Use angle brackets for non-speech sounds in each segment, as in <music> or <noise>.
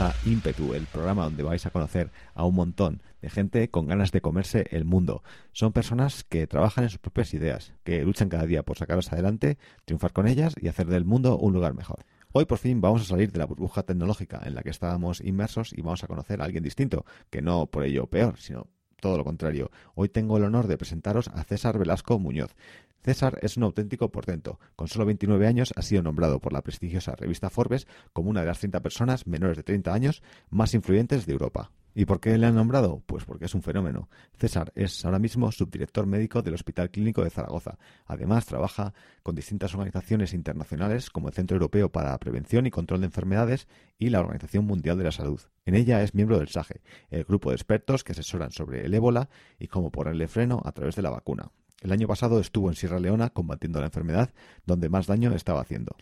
A Ímpetu, el programa donde vais a conocer a un montón de gente con ganas de comerse el mundo. Son personas que trabajan en sus propias ideas, que luchan cada día por sacarlas adelante, triunfar con ellas y hacer del mundo un lugar mejor. Hoy por fin vamos a salir de la burbuja tecnológica en la que estábamos inmersos y vamos a conocer a alguien distinto, que no por ello peor, sino todo lo contrario. Hoy tengo el honor de presentaros a César Velasco Muñoz. César es un auténtico portento. Con solo 29 años ha sido nombrado por la prestigiosa revista Forbes como una de las 30 personas menores de 30 años más influyentes de Europa. ¿Y por qué le han nombrado? Pues porque es un fenómeno. César es ahora mismo subdirector médico del Hospital Clínico de Zaragoza. Además, trabaja con distintas organizaciones internacionales como el Centro Europeo para la Prevención y Control de Enfermedades y la Organización Mundial de la Salud. En ella es miembro del SAGE, el grupo de expertos que asesoran sobre el ébola y cómo ponerle freno a través de la vacuna. El año pasado estuvo en Sierra Leona combatiendo la enfermedad, donde más daño estaba haciendo.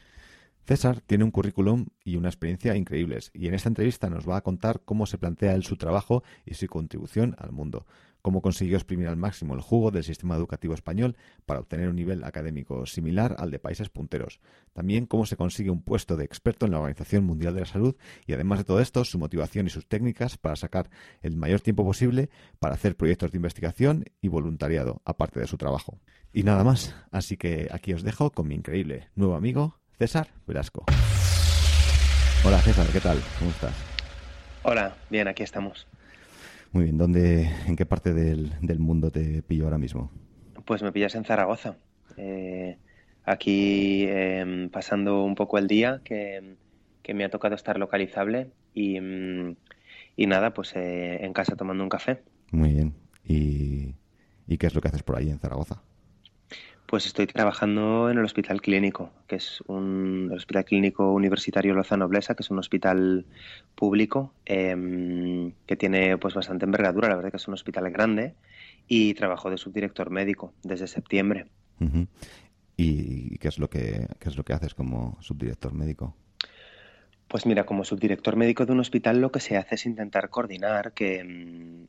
César tiene un currículum y una experiencia increíbles y en esta entrevista nos va a contar cómo se plantea él su trabajo y su contribución al mundo, cómo consiguió exprimir al máximo el jugo del sistema educativo español para obtener un nivel académico similar al de países punteros, también cómo se consigue un puesto de experto en la Organización Mundial de la Salud y además de todo esto su motivación y sus técnicas para sacar el mayor tiempo posible para hacer proyectos de investigación y voluntariado, aparte de su trabajo. Y nada más, así que aquí os dejo con mi increíble nuevo amigo César Velasco. Hola César, ¿qué tal? ¿Cómo estás? Hola, bien, aquí estamos. Muy bien, ¿dónde, en qué parte del, del mundo te pillo ahora mismo? Pues me pillas en Zaragoza. Eh, aquí eh, pasando un poco el día, que, que, me ha tocado estar localizable y, y nada, pues eh, en casa tomando un café. Muy bien. ¿Y, ¿Y qué es lo que haces por ahí en Zaragoza? Pues estoy trabajando en el Hospital Clínico, que es un el Hospital Clínico Universitario Lozano Blesa, que es un hospital público eh, que tiene pues bastante envergadura, la verdad que es un hospital grande y trabajo de subdirector médico desde septiembre. Uh -huh. ¿Y qué es lo que qué es lo que haces como subdirector médico? Pues mira, como subdirector médico de un hospital lo que se hace es intentar coordinar que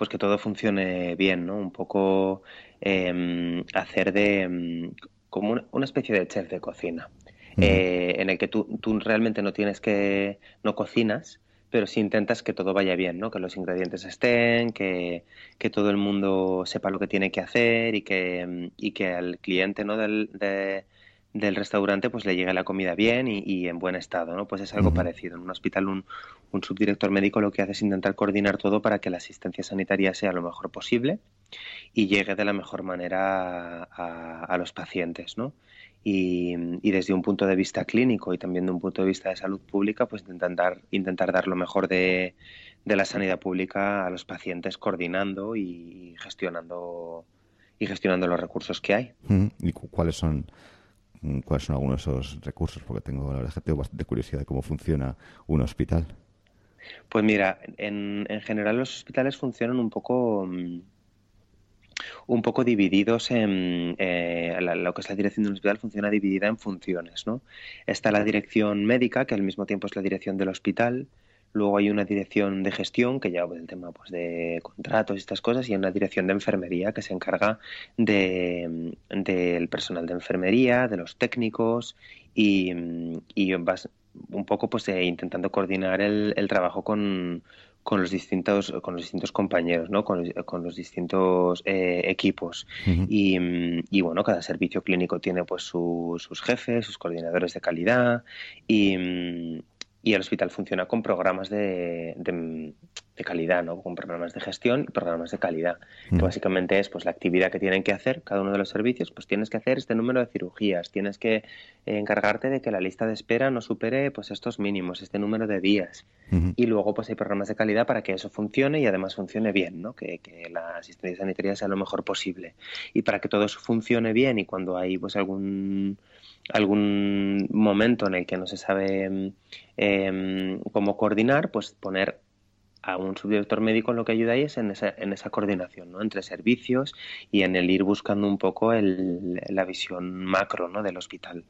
pues que todo funcione bien, ¿no? Un poco eh, hacer de como una especie de chef de cocina, uh -huh. eh, en el que tú, tú, realmente no tienes que, no cocinas, pero sí intentas que todo vaya bien, ¿no? Que los ingredientes estén, que, que todo el mundo sepa lo que tiene que hacer y que, y que al cliente, ¿no? Del, de, del restaurante pues le llegue la comida bien y, y, en buen estado, ¿no? Pues es algo uh -huh. parecido. En un hospital un, un, subdirector médico lo que hace es intentar coordinar todo para que la asistencia sanitaria sea lo mejor posible y llegue de la mejor manera a, a, a los pacientes, ¿no? Y, y, desde un punto de vista clínico y también de un punto de vista de salud pública, pues intentar dar, intentar dar lo mejor de, de la sanidad pública a los pacientes coordinando y gestionando y gestionando los recursos que hay. Uh -huh. ¿Y cuáles son cuáles son algunos de esos recursos, porque tengo la verdad que tengo bastante curiosidad de cómo funciona un hospital. Pues mira, en, en general los hospitales funcionan un poco un poco divididos en eh, la, lo que es la dirección de un hospital funciona dividida en funciones, ¿no? Está la dirección médica, que al mismo tiempo es la dirección del hospital, luego hay una dirección de gestión que lleva el tema pues, de contratos y estas cosas y una dirección de enfermería que se encarga de, del personal de enfermería, de los técnicos y, y vas un poco pues eh, intentando coordinar el, el trabajo con, con los distintos con los distintos compañeros no con, con los distintos eh, equipos uh -huh. y, y, bueno cada servicio clínico tiene pues su, sus jefes sus coordinadores de calidad y y el hospital funciona con programas de, calidad, ¿no? Con programas de gestión y programas de calidad. Que básicamente es pues la actividad que tienen que hacer cada uno de los servicios, pues tienes que hacer este número de cirugías, tienes que eh, encargarte de que la lista de espera no supere pues estos mínimos, este número de días. Y luego pues hay programas de calidad para que eso funcione y además funcione bien, ¿no? Que, que la asistencia sanitaria sea lo mejor posible. Y para que todo eso funcione bien y cuando hay pues algún algún momento en el que no se sabe em, cómo coordinar, pues poner a un subdirector médico lo que ayuda ahí es en esa, en esa coordinación ¿no? entre servicios y en el ir buscando un poco el, la visión macro ¿no? del hospital.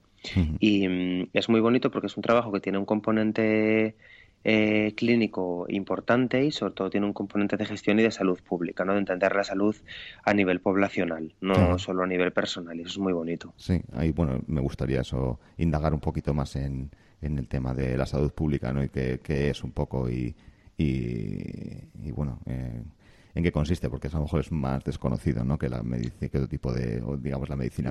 Y mm, es muy bonito porque es un trabajo que tiene un componente eh, clínico importante y sobre todo tiene un componente de gestión y de salud pública, ¿no? de entender la salud a nivel poblacional, no solo a nivel personal, y eso es muy bonito. Sí, ahí bueno, me gustaría eso, indagar un poquito más en, en el tema de la salud pública ¿no? y qué, es un poco y, y, bueno, eh, en qué consiste, porque a lo mejor es más desconocido ¿no? que la medicina, que otro tipo de, digamos, la medicina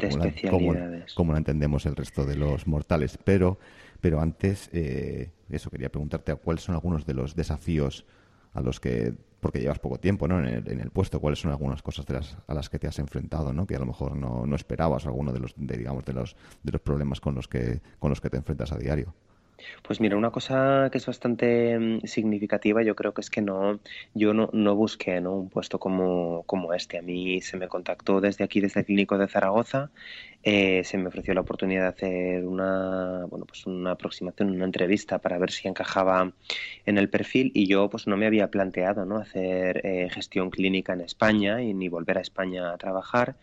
como la, como la entendemos el resto de los mortales, pero pero antes, eh, eso, quería preguntarte cuáles son algunos de los desafíos a los que, porque llevas poco tiempo ¿no? en, el, puesto, cuáles son algunas cosas de las, a las que te has enfrentado, ¿no? que a lo mejor no, no esperabas, alguno de los, de, digamos, de los, de los problemas con los, que, con los que te enfrentas a diario. Pues mira, una cosa que es bastante mm, significativa, yo creo que es que no, yo no, no busqué ¿no? un puesto como, como este. A mí se me contactó desde aquí, desde el Clínico de Zaragoza, eh, se me ofreció la oportunidad de hacer una, bueno, pues una aproximación, una entrevista para ver si encajaba en el perfil y yo pues no me había planteado ¿no? hacer eh, gestión clínica en España y ni volver a España a trabajar.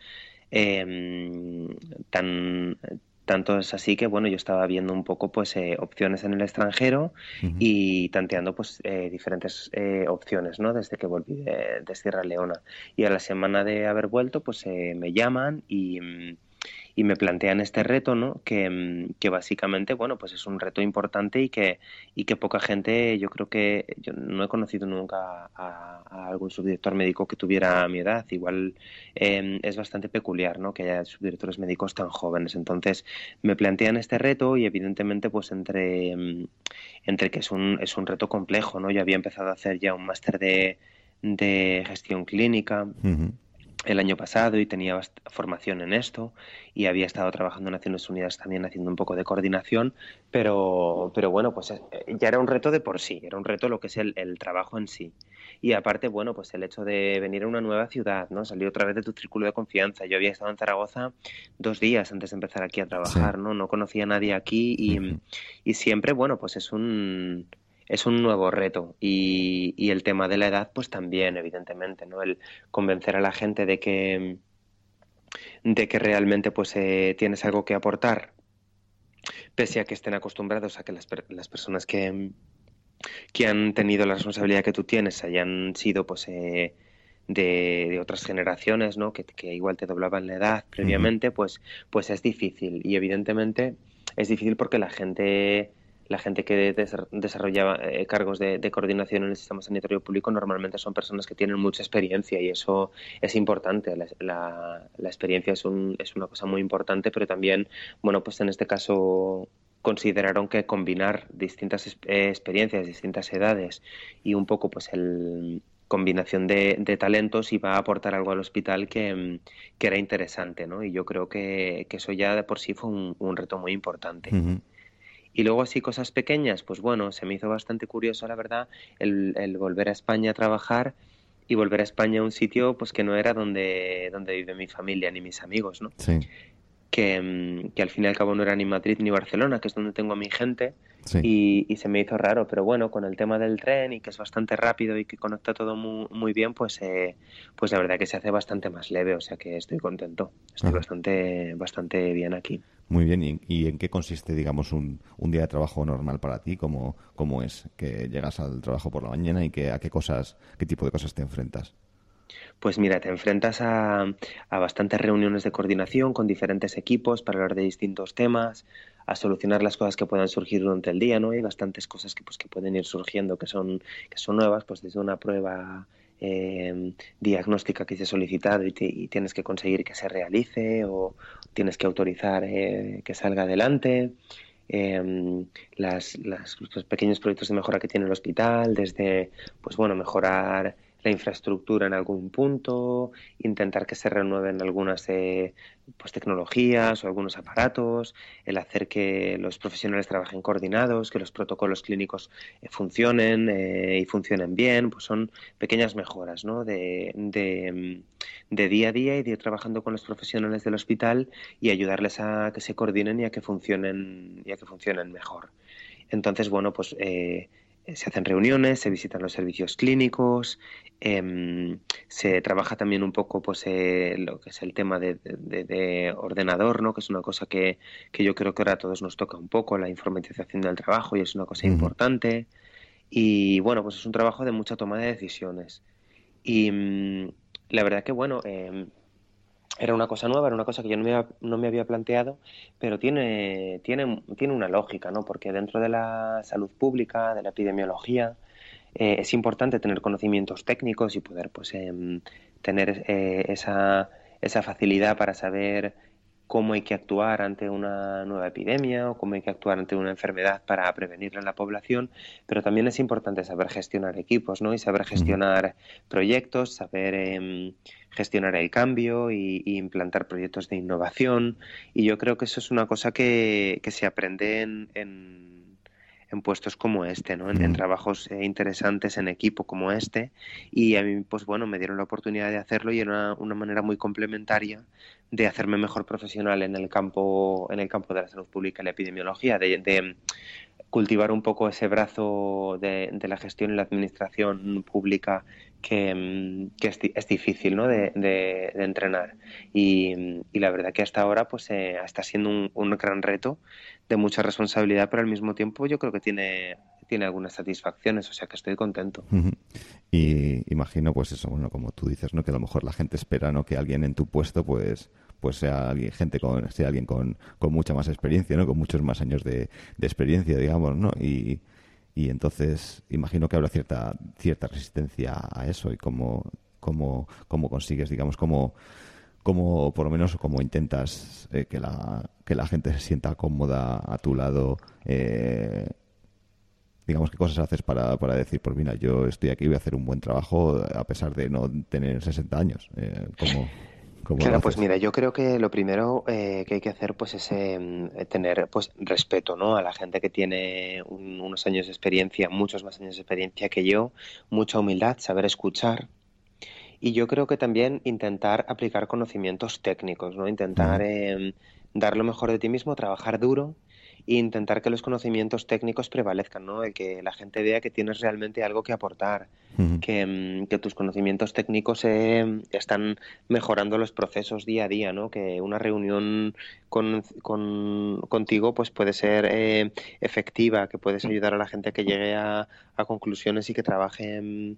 Em, tan tanto es así que, bueno, yo estaba viendo un poco, pues, eh, opciones en el extranjero y tanteando, pues, eh, diferentes eh, opciones, ¿no? Desde que volví de, de, Sierra Leona. Y a la semana de haber vuelto, pues, me llaman y mm, y me plantean este reto, ¿no? Que, mm, que, básicamente, bueno, pues es un reto importante y que, y que poca gente, yo creo que yo no he conocido nunca a, algún subdirector médico que tuviera mi edad. Igual em, es bastante peculiar, ¿no? Que haya subdirectores médicos tan jóvenes. Entonces, me plantean este reto y evidentemente, pues entre, mm, entre que es un, es un reto complejo, ¿no? Yo había empezado a hacer ya un máster de, de gestión clínica el año pasado y tenía formación en esto y había estado trabajando en Naciones Unidas también haciendo un poco de coordinación, pero, pero bueno, pues eh, ya era un reto de por sí, era un reto lo que es el, trabajo en sí. Y aparte, bueno, pues el hecho de venir a una nueva ciudad, ¿no? Salir otra vez de tu círculo de confianza. Yo había estado en Zaragoza dos días antes de empezar aquí a trabajar, ¿no? No conocía a nadie aquí y, y siempre, bueno, pues es un es un nuevo reto. Y, y, el tema de la edad pues también evidentemente no el convencer a la gente de que de que realmente pues eh, tienes algo que aportar pese a que estén acostumbrados a que las, las personas que que han tenido la responsabilidad que tú tienes hayan sido pues eh, de, de, otras generaciones no que, que, igual te doblaban la edad previamente pues pues es difícil. Y evidentemente es difícil porque la gente la gente que desarrolla eh, cargos de, coordinación en el sistema sanitario público normalmente son personas que tienen mucha experiencia y eso es importante. La, experiencia es, un, es una cosa muy importante, pero también, bueno, pues en este caso consideraron que combinar distintas eh, experiencias, distintas edades y un poco pues el combinación de, talentos iba a aportar algo al hospital que, era interesante, ¿no? Y yo creo que, eso ya de por sí fue un, reto muy importante. Y luego así cosas pequeñas, pues bueno, se me hizo bastante curioso, la verdad, el, volver a España a trabajar y volver a España a un sitio pues que no era donde, donde vive mi familia ni mis amigos, ¿no? Sí. Que, mm, que, al fin y al cabo no era ni Madrid ni Barcelona, que es donde tengo a mi gente, y, se me hizo raro, pero bueno, con el tema del tren y que es bastante rápido y que conecta todo muy, muy bien, pues, eh, pues la verdad que se hace bastante más leve, o sea que estoy contento, estoy bastante, bastante bien aquí. Muy bien, ¿Y, en qué consiste, digamos, un, un, día de trabajo normal para ti? ¿Cómo, ¿Cómo es que llegas al trabajo por la mañana y que, a qué cosas, qué tipo de cosas te enfrentas? Pues mira, te enfrentas a, a, bastantes reuniones de coordinación con diferentes equipos para hablar de distintos temas, a solucionar las cosas que puedan surgir durante el día, ¿no? Hay bastantes cosas que, pues, que pueden ir surgiendo que son, que son nuevas, pues desde una prueba eh, diagnóstica que se ha solicitado y, tienes que conseguir que se realice o tienes que autorizar eh, que salga adelante. em, las, los pequeños proyectos de mejora que tiene el hospital, desde, pues bueno, mejorar la infraestructura en algún punto, intentar que se renueven algunas eh, pues, tecnologías o algunos aparatos, el hacer que los profesionales trabajen coordinados, que los protocolos clínicos eh, funcionen eh, y funcionen bien, pues son pequeñas mejoras de, de, día a día y de ir trabajando con los profesionales del hospital y ayudarles a que se coordinen y a que funcionen, y a que funcionen mejor. Entonces, bueno, pues se hacen reuniones, se visitan los servicios clínicos, em, se trabaja también un poco pues eh, lo que es el tema de, ordenador, ¿no? que es una cosa que, que, yo creo que ahora a todos nos toca un poco, la informatización del trabajo y es una cosa importante. Y bueno, pues es un trabajo de mucha toma de decisiones. Y mm, la verdad que bueno, em, era una cosa nueva, era una cosa que yo no me, había, no me había planteado, pero tiene, tiene, tiene una lógica, ¿no? Porque dentro de la salud pública, de la epidemiología, eh, es importante tener conocimientos técnicos y poder pues em, tener eh, esa, esa facilidad para saber cómo hay que actuar ante una nueva epidemia o cómo hay que actuar ante una enfermedad para prevenirla en la población, pero también es importante saber gestionar equipos, ¿no? Y saber gestionar proyectos, saber em, gestionar el cambio y, implantar proyectos de innovación. Y yo creo que eso es una cosa que, que se aprende en en puestos como este, ¿no? En, trabajos eh, interesantes en equipo como este y a mí pues bueno me dieron la oportunidad de hacerlo y era una, manera muy complementaria de hacerme mejor profesional en el campo en el campo de la salud pública y la epidemiología de, cultivar un poco ese brazo de, la gestión y la administración pública que, mm, es, difícil ¿no? de, entrenar. Y, la verdad que hasta ahora pues eh, está siendo un, un, gran reto de mucha responsabilidad, pero al mismo tiempo yo creo que tiene, tiene algunas satisfacciones, o sea que estoy contento. Y imagino, pues eso, bueno, como tú dices, ¿no? Que a lo mejor la gente espera, ¿no? Que alguien en tu puesto, pues pues sea alguien, gente con, sea alguien con, con mucha más experiencia, ¿no? Con muchos más años de, de experiencia, digamos, ¿no? Y, y entonces imagino que habrá cierta, cierta resistencia a eso y cómo, cómo, cómo consigues, digamos, cómo cómo, por lo menos, cómo intentas eh, que, la, que la gente se sienta cómoda a tu lado. Eh, digamos, qué cosas haces para, para decir, pues mira, yo estoy aquí, voy a hacer un buen trabajo a pesar de no tener 60 años. Eh, claro, pues mira, yo creo que lo primero eh, que hay que hacer pues es em, tener pues respeto, ¿no? A la gente que tiene unos años de experiencia, muchos más años de experiencia que yo, mucha humildad, saber escuchar, y yo creo que también intentar aplicar conocimientos técnicos, ¿no? Intentar em, dar lo mejor de ti mismo, trabajar duro e intentar que los conocimientos técnicos prevalezcan, ¿no? que la gente vea que tienes realmente algo que aportar, em, que, tus conocimientos técnicos em, están mejorando los procesos día a día, ¿no? Que una reunión con, contigo pues puede ser eh, efectiva, que puedes ayudar a la gente a que llegue a, a conclusiones y que trabaje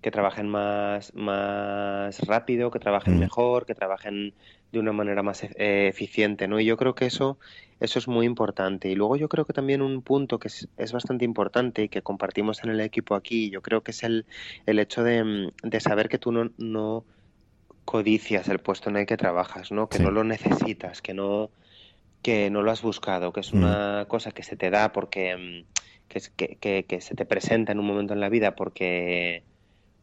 que trabajen más, más rápido, que trabajen mejor, que trabajen de una manera más e, eficiente, ¿no? Y yo creo que eso, eso es muy importante. Y luego yo creo que también un punto que es, bastante importante y que compartimos en el equipo aquí, yo creo que es el, el hecho de, de saber que tú no, no codicias el puesto en el que trabajas, ¿no? Que no lo necesitas, que no, que no lo has buscado, que es una cosa que se te da porque que, que, que se te presenta en un momento en la vida porque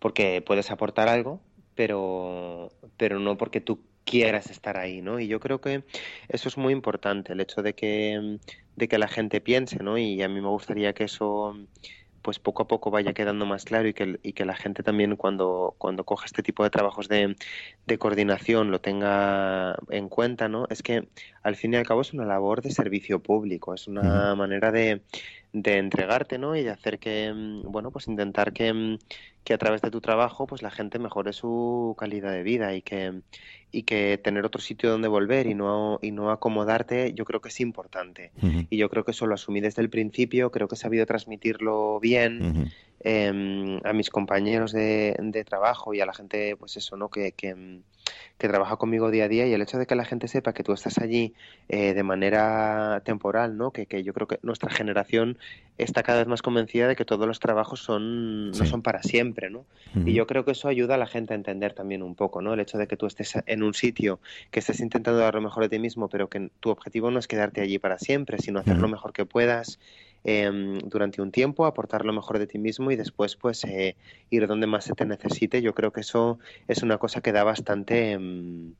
porque puedes aportar algo, pero, pero no porque tú quieras estar ahí, ¿no? Y yo creo que eso es muy importante, el hecho de que, de que la gente piense, ¿no? Y a mí me gustaría que eso pues poco a poco vaya quedando más claro y que, y que la gente también cuando, cuando coja este tipo de trabajos de, de, coordinación lo tenga en cuenta, ¿no? Es que al fin y al cabo es una labor de servicio público, es una manera de, de entregarte, ¿no? Y de hacer que, mm, bueno, pues intentar que, mm, que, a través de tu trabajo, pues la gente mejore su calidad de vida y que, y que tener otro sitio donde volver y no, y no acomodarte, yo creo que es importante. Y yo creo que eso lo asumí desde el principio, creo que he sabido transmitirlo bien em, a mis compañeros de, de, trabajo y a la gente, pues eso, ¿no? Que, que, que trabaja conmigo día a día y el hecho de que la gente sepa que tú estás allí eh, de manera temporal, ¿no? Que, que, yo creo que nuestra generación está cada vez más convencida de que todos los trabajos son no son para siempre, ¿no? Y yo creo que eso ayuda a la gente a entender también un poco, ¿no? El hecho de que tú estés en un sitio, que estés intentando dar lo mejor de ti mismo, pero que tu objetivo no es quedarte allí para siempre, sino hacer lo mejor que puedas Em, durante un tiempo, aportar lo mejor de ti mismo y después pues eh, ir donde más se te necesite. Yo creo que eso es una cosa que da bastante... Em,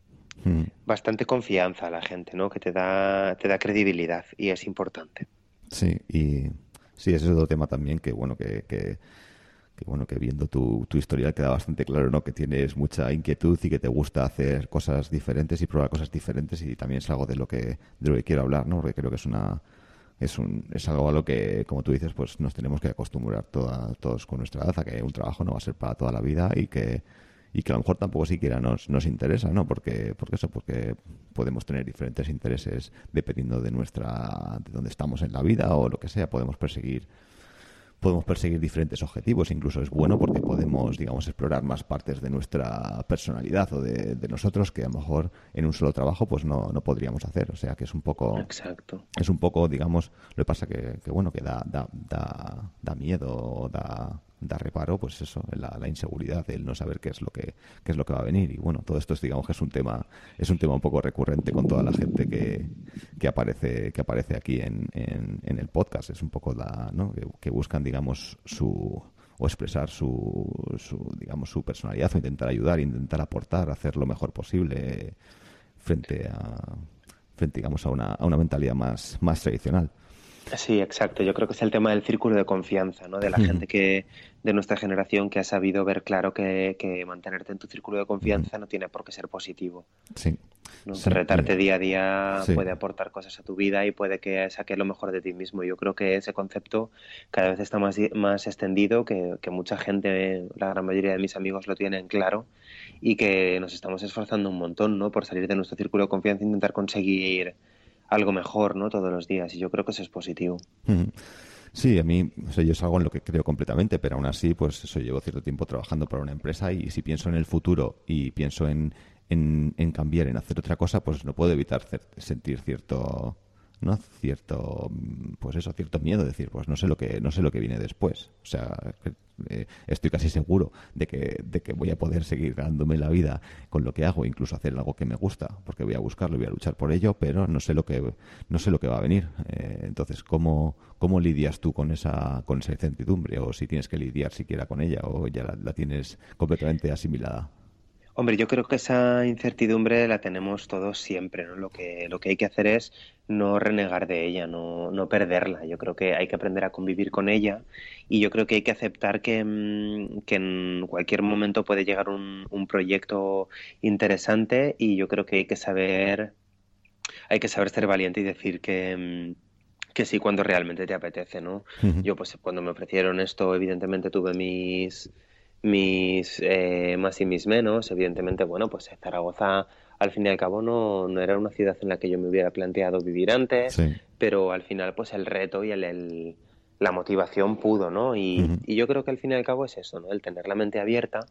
mm. bastante confianza a la gente, ¿no? Que te da, te da credibilidad y es importante. Sí, y sí, ese es otro tema también que, bueno, que, que, bueno, que viendo tu, tu historial queda bastante claro, ¿no? Que tienes mucha inquietud y que te gusta hacer cosas diferentes y probar cosas diferentes y también es algo de lo que, de lo que quiero hablar, ¿no? Porque creo que es una, es, un, es algo a lo que, como tú dices, pues nos tenemos que acostumbrar todos con nuestra edad a que un trabajo no va a ser para toda la vida y que, y que a lo mejor tampoco siquiera nos, nos interesa, ¿no? Porque, porque eso, porque podemos tener diferentes intereses dependiendo de nuestra, de dónde estamos en la vida o lo que sea, podemos perseguir podemos perseguir diferentes objetivos. Incluso es bueno porque podemos, digamos, explorar más partes de nuestra personalidad o de, nosotros que a lo mejor en un solo trabajo pues no, no, podríamos hacer. O sea que es un poco... Exacto. Es un poco, digamos, lo que pasa que, que bueno, que da, da, da, da miedo, da da reparo, pues eso, la, la, inseguridad, el no saber qué es lo que qué es lo que va a venir y bueno, todo esto es digamos que es un tema es un tema un poco recurrente con toda la gente que, que aparece que aparece aquí en, en, el podcast, es un poco la, ¿no? que, buscan digamos su o expresar su, su digamos su personalidad o intentar ayudar, intentar aportar, hacer lo mejor posible frente a frente digamos a una, a una mentalidad más más tradicional. Sí, exacto. Yo creo que es el tema del círculo de confianza, ¿no? De la gente que de nuestra generación que ha sabido ver claro que, que mantenerte en tu círculo de confianza no tiene por qué ser positivo. Sí. Retarte día a día puede aportar cosas a tu vida y puede que saque lo mejor de ti mismo. Yo creo que ese concepto cada vez está más, más extendido, que, que mucha gente, la gran mayoría de mis amigos lo tienen claro y que nos estamos esforzando un montón, ¿no? Por salir de nuestro círculo de confianza e intentar conseguir algo mejor, ¿no? Todos los días. Y yo creo que eso es positivo. Sí, a mí, o yo es algo en lo que creo completamente, pero aún así, pues eso, llevo cierto tiempo trabajando para una empresa y si pienso en el futuro y pienso en, en, en cambiar, en hacer otra cosa, pues no puedo evitar sentir cierto, ¿no? cierto pues eso cierto miedo decir pues no sé lo que no sé lo que viene después. O sea eh, estoy casi seguro de que de que voy a poder seguir ganándome la vida con lo que hago incluso hacer algo que me gusta porque voy a buscarlo voy a luchar por ello pero no sé lo que no sé lo que va a venir. Eh, entonces cómo cómo lidias tú con esa con esa incertidumbre o si tienes que lidiar siquiera con ella o ya la tienes completamente asimilada Hombre, yo creo que esa incertidumbre la tenemos todos siempre, ¿no? Lo que, lo que hay que hacer es no renegar de ella, no, no perderla. Yo creo que hay que aprender a convivir con ella y yo creo que hay que aceptar que, mm, que en cualquier momento puede llegar un, un proyecto interesante y yo creo que hay que saber, hay que saber ser valiente y decir que mm, que sí cuando realmente te apetece, ¿no? Yo pues cuando me ofrecieron esto, evidentemente tuve mis mis eh, más y mis menos. Evidentemente, bueno, pues Zaragoza al fin y al cabo no, no era una ciudad en la que yo me hubiera planteado vivir antes, pero al final pues el reto y el, la motivación pudo, ¿no? Y, y, yo creo que al fin y al cabo es eso, ¿no? El tener la mente abierta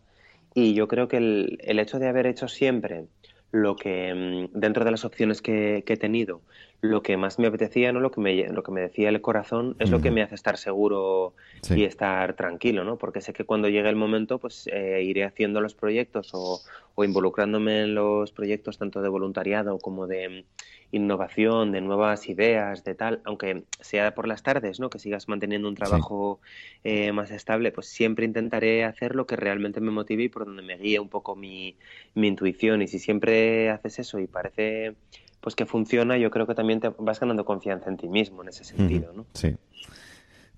y yo creo que el, el hecho de haber hecho siempre lo que mm, dentro de las opciones que, que, he tenido, lo que más me apetecía, ¿no? Lo que me, lo que me decía el corazón es lo que me hace estar seguro y estar tranquilo, ¿no? Porque sé que cuando llegue el momento, pues eh, iré haciendo los proyectos o, o, involucrándome en los proyectos tanto de voluntariado como de innovación, de nuevas ideas, de tal, aunque sea por las tardes, ¿no? Que sigas manteniendo un trabajo eh, más estable, pues siempre intentaré hacer lo que realmente me motive y por donde me guíe un poco mi, mi intuición. Y si siempre haces eso y parece pues que funciona, yo creo que también te vas ganando confianza en ti mismo en ese sentido, ¿no? Sí.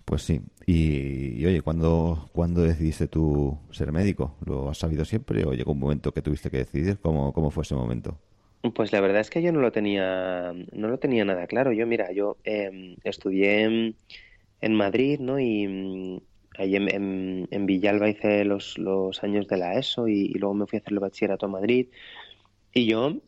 Pues sí. Y, y oye, ¿cuándo, ¿cuándo, decidiste tú ser médico? ¿Lo has sabido siempre o llegó un momento que tuviste que decidir? ¿Cómo, cómo fue ese momento? Pues la verdad es que yo no lo tenía, no lo tenía nada claro. Yo, mira, yo em, estudié en, Madrid, ¿no? Y mm, ahí en, en, Villalba hice los, los, años de la ESO y, luego me fui a hacer el bachillerato a Madrid. Y yo,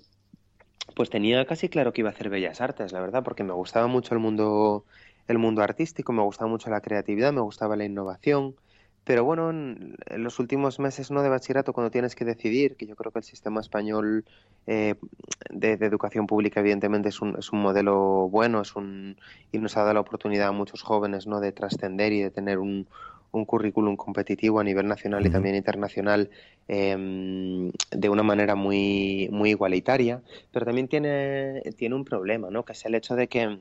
pues tenía casi claro que iba a hacer Bellas Artes, la verdad, porque me gustaba mucho el mundo, el mundo artístico, me gustaba mucho la creatividad, me gustaba la innovación Pero bueno, en, los últimos meses no de bachillerato, cuando tienes que decidir, que yo creo que el sistema español eh, de, educación pública evidentemente es un, es un modelo bueno es un, y nos ha dado la oportunidad a muchos jóvenes ¿no? de trascender y de tener un, un currículum competitivo a nivel nacional y también internacional em, de una manera muy, muy igualitaria, pero también tiene, tiene un problema, ¿no? que es el hecho de que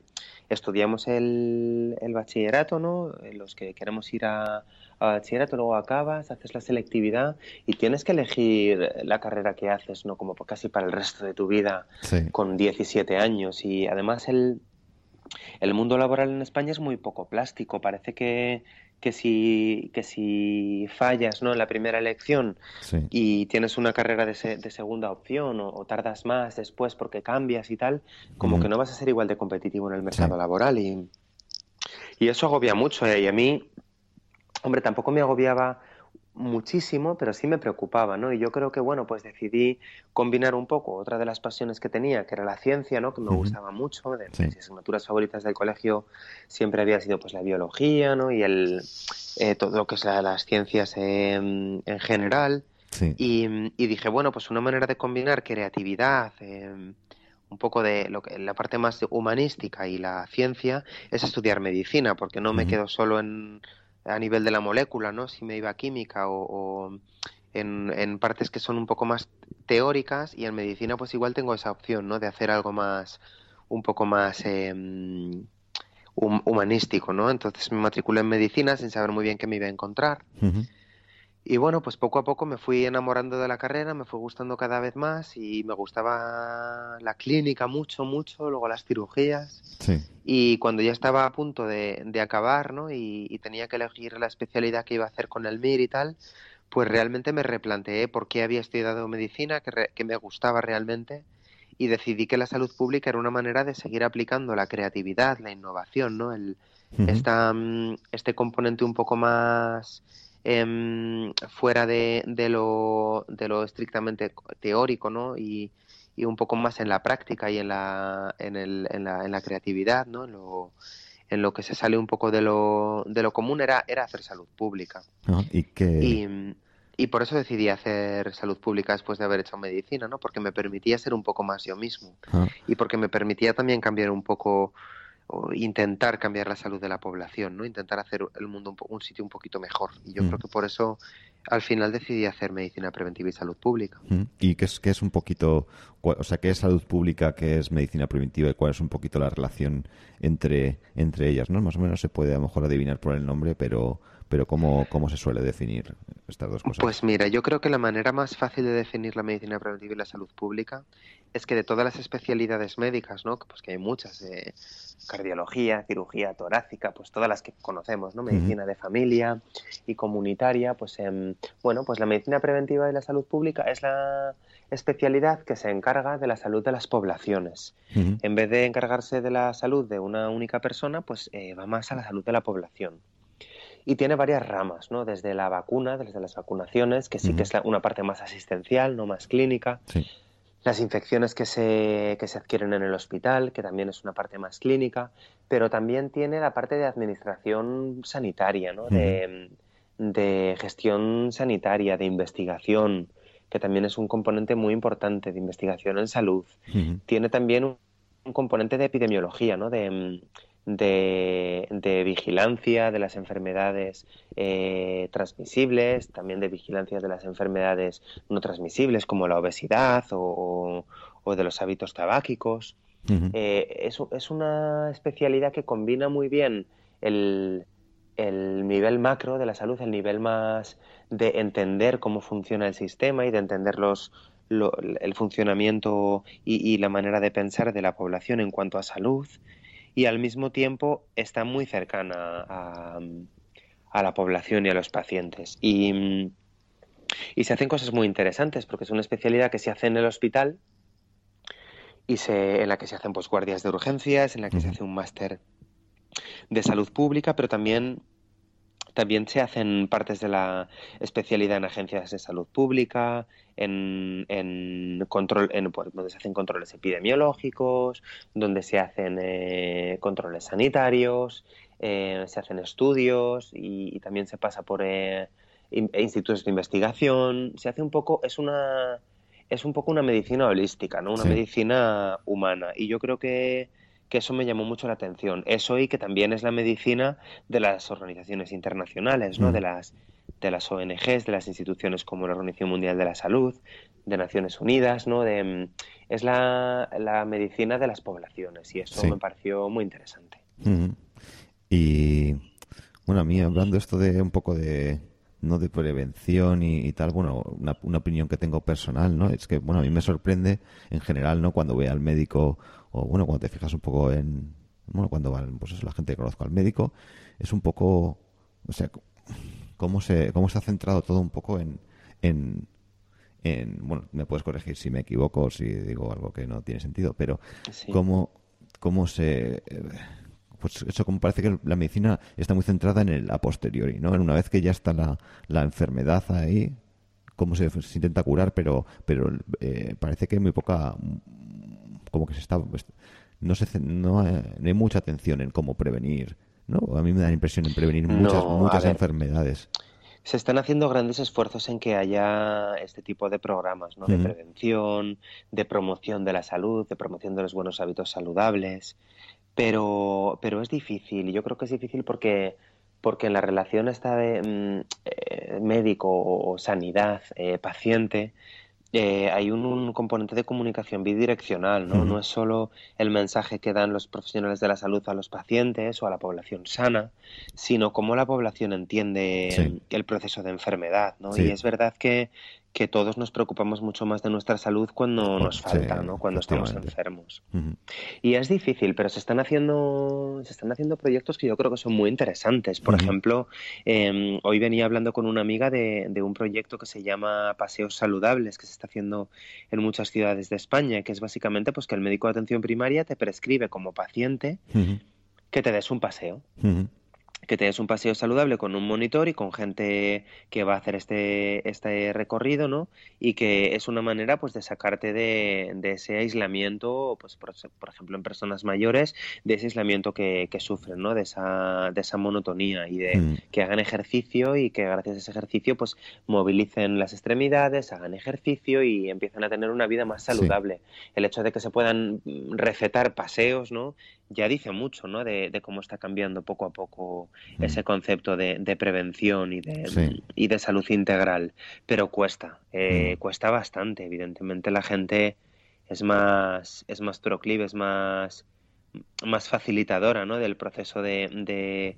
estudiamos el, el bachillerato, ¿no? los que queremos ir a, bachillerato, luego acabas, haces la selectividad y tienes que elegir la carrera que haces, ¿no? como casi para el resto de tu vida con 17 años y además el, el mundo laboral en España es muy poco plástico. Parece que, que si, que si fallas ¿no? en la primera elección y tienes una carrera de, de segunda opción o, tardas más después porque cambias y tal, como que no vas a ser igual de competitivo en el mercado laboral. Y, y eso agobia mucho. ¿eh? Y a mí, hombre, tampoco me agobiaba muchísimo, pero sí me preocupaba, ¿no? Y yo creo que, bueno, pues decidí combinar un poco otra de las pasiones que tenía, que era la ciencia, ¿no? Que me gustaba mucho, de mis asignaturas favoritas del colegio siempre había sido pues la biología, ¿no? Y el, eh, todo lo que es las ciencias en general. Y, dije, bueno, pues una manera de combinar creatividad, em, un poco de lo que la parte más humanística y la ciencia es estudiar medicina, porque no me quedo solo en a nivel de la molécula, ¿no? Si me iba a química o, en, partes que son un poco más teóricas y en medicina pues igual tengo esa opción, ¿no? De hacer algo más, un poco más em, humanístico, ¿no? Entonces me matriculé en medicina sin saber muy bien qué me iba a encontrar. Y bueno, pues poco a poco me fui enamorando de la carrera, me fue gustando cada vez más y me gustaba la clínica mucho, mucho, luego las cirugías. Y cuando ya estaba a punto de, acabar, ¿no? Y, tenía que elegir la especialidad que iba a hacer con el MIR y tal, pues realmente me replanteé por qué había estudiado medicina, que, me gustaba realmente, y decidí que la salud pública era una manera de seguir aplicando la creatividad, la innovación, ¿no? El, mm, este componente un poco más Em, fuera de, de, lo, de lo estrictamente teórico, ¿no? Y, y, un poco más en la práctica y en la, en, el, en la, en la creatividad, ¿no? En lo, en lo que se sale un poco de lo, de lo común era, era hacer salud pública. ¿Y, qué... y, por eso decidí hacer salud pública después de haber hecho medicina, ¿no? Porque me permitía ser un poco más yo mismo. Y porque me permitía también cambiar un poco o intentar cambiar la salud de la población, ¿no? Intentar hacer el mundo un, sitio un poquito mejor. Y yo mm. creo que por eso al final decidí hacer medicina preventiva y salud pública. Mm. ¿Y qué es, qué es un poquito, o sea, qué es salud pública, qué es medicina preventiva y cuál es un poquito la relación entre, entre ellas, ¿no? Más o menos se puede a lo mejor adivinar por el nombre, pero pero ¿cómo, ¿cómo se suele definir estas dos cosas? Pues mira, yo creo que la manera más fácil de definir la medicina preventiva y la salud pública es que de todas las especialidades médicas, ¿no? Pues que hay muchas, eh, cardiología, cirugía torácica, pues todas las que conocemos, ¿no? Medicina de familia y comunitaria, pues em, bueno, pues la medicina preventiva y la salud pública es la especialidad que se encarga de la salud de las poblaciones. En vez de encargarse de la salud de una única persona, pues eh, va más a la salud de la población y tiene varias ramas, ¿no? Desde la vacuna, desde las vacunaciones, que sí que es una parte más asistencial, no más clínica. Las infecciones que se, que se adquieren en el hospital, que también es una parte más clínica, pero también tiene la parte de administración sanitaria, ¿no? de, gestión sanitaria, de investigación, que también es un componente muy importante de investigación en salud. Tiene también un, un, componente de epidemiología, ¿no? De, de, vigilancia de las enfermedades eh, transmisibles, también de vigilancia de las enfermedades no transmisibles como la obesidad o, de los hábitos tabáquicos. Eh, es, es, una especialidad que combina muy bien el, el nivel macro de la salud, el nivel más de entender cómo funciona el sistema y de entender los, el funcionamiento y, y, la manera de pensar de la población en cuanto a salud y al mismo tiempo está muy cercana a, la población y a los pacientes. Y, se hacen cosas muy interesantes porque es una especialidad que se hace en el hospital y se, en la que se hacen pues, guardias de urgencias, en la que se hace un máster de salud pública, pero también también se hacen partes de la especialidad en agencias de salud pública, en, en control, en, pues, donde se hacen controles epidemiológicos, donde se hacen eh, controles sanitarios, eh, se hacen estudios y, también se pasa por eh, institutos de investigación. Se hace un poco, es una, es un poco una medicina holística, ¿no? Una medicina humana. Y yo creo que, que eso me llamó mucho la atención. Eso y que también es la medicina de las organizaciones internacionales, ¿no? Mm. De las de las ONGs, de las instituciones como la Organización Mundial de la Salud, de Naciones Unidas, ¿no? De, mm, es la, la medicina de las poblaciones y eso me pareció muy interesante. Y bueno, a mí hablando esto de un poco de no de prevención y, tal, bueno, una, una, opinión que tengo personal, ¿no? Es que, bueno, a mí me sorprende en general, ¿no? Cuando voy al médico o, bueno, cuando te fijas un poco en, bueno, cuando van, pues la gente que conozco al médico, es un poco, o sea, cómo se, cómo se ha centrado todo un poco en, en, en bueno, me puedes corregir si me equivoco o si digo algo que no tiene sentido, pero cómo, cómo se... Pues eso como parece que la medicina está muy centrada en el a posteriori, ¿no? En una vez que ya está la, la enfermedad ahí, cómo se, intenta curar, pero pero eh, parece que hay muy poca como que se está no se no hay mucha atención en cómo prevenir ¿no? A mí me da la impresión en prevenir muchas, muchas enfermedades. Se están haciendo grandes esfuerzos en que haya este tipo de programas, ¿no? De prevención, de promoción de la salud, de promoción de los buenos hábitos saludables, pero, pero es difícil. Yo creo que es difícil porque porque en la relación esta de mm, eh, médico o sanidad eh, paciente eh, hay un, componente de comunicación bidireccional, ¿no? No es solo el mensaje que dan los profesionales de la salud a los pacientes o a la población sana, sino cómo la población entiende el proceso de enfermedad, ¿no? Y es verdad que, que todos nos preocupamos mucho más de nuestra salud cuando nos falta, ¿no? cuando estamos enfermos. Y es difícil, pero se están haciendo se están haciendo proyectos que yo creo que son muy interesantes. Por ejemplo, em, hoy venía hablando con una amiga de, un proyecto que se llama Paseos Saludables, que se está haciendo en muchas ciudades de España, que es básicamente pues que el médico de atención primaria te prescribe como paciente que te des un paseo que te des un paseo saludable con un monitor y con gente que va a hacer este, este recorrido, ¿no? Y que es una manera, pues, de sacarte de, de ese aislamiento, pues, por, ejemplo, en personas mayores, de ese aislamiento que, que sufren, ¿no? De esa, de esa monotonía y de mm. que hagan ejercicio y que gracias a ese ejercicio, pues, movilicen las extremidades, hagan ejercicio y empiezan a tener una vida más saludable. El hecho de que se puedan recetar paseos, ¿no? Ya dice mucho, ¿no? De, de cómo está cambiando poco a poco Mm. ese concepto de, prevención y de, y de salud integral, pero cuesta, eh, mm. cuesta bastante. Evidentemente la gente es más, es más proclive, es más, más facilitadora ¿no? del proceso de, de,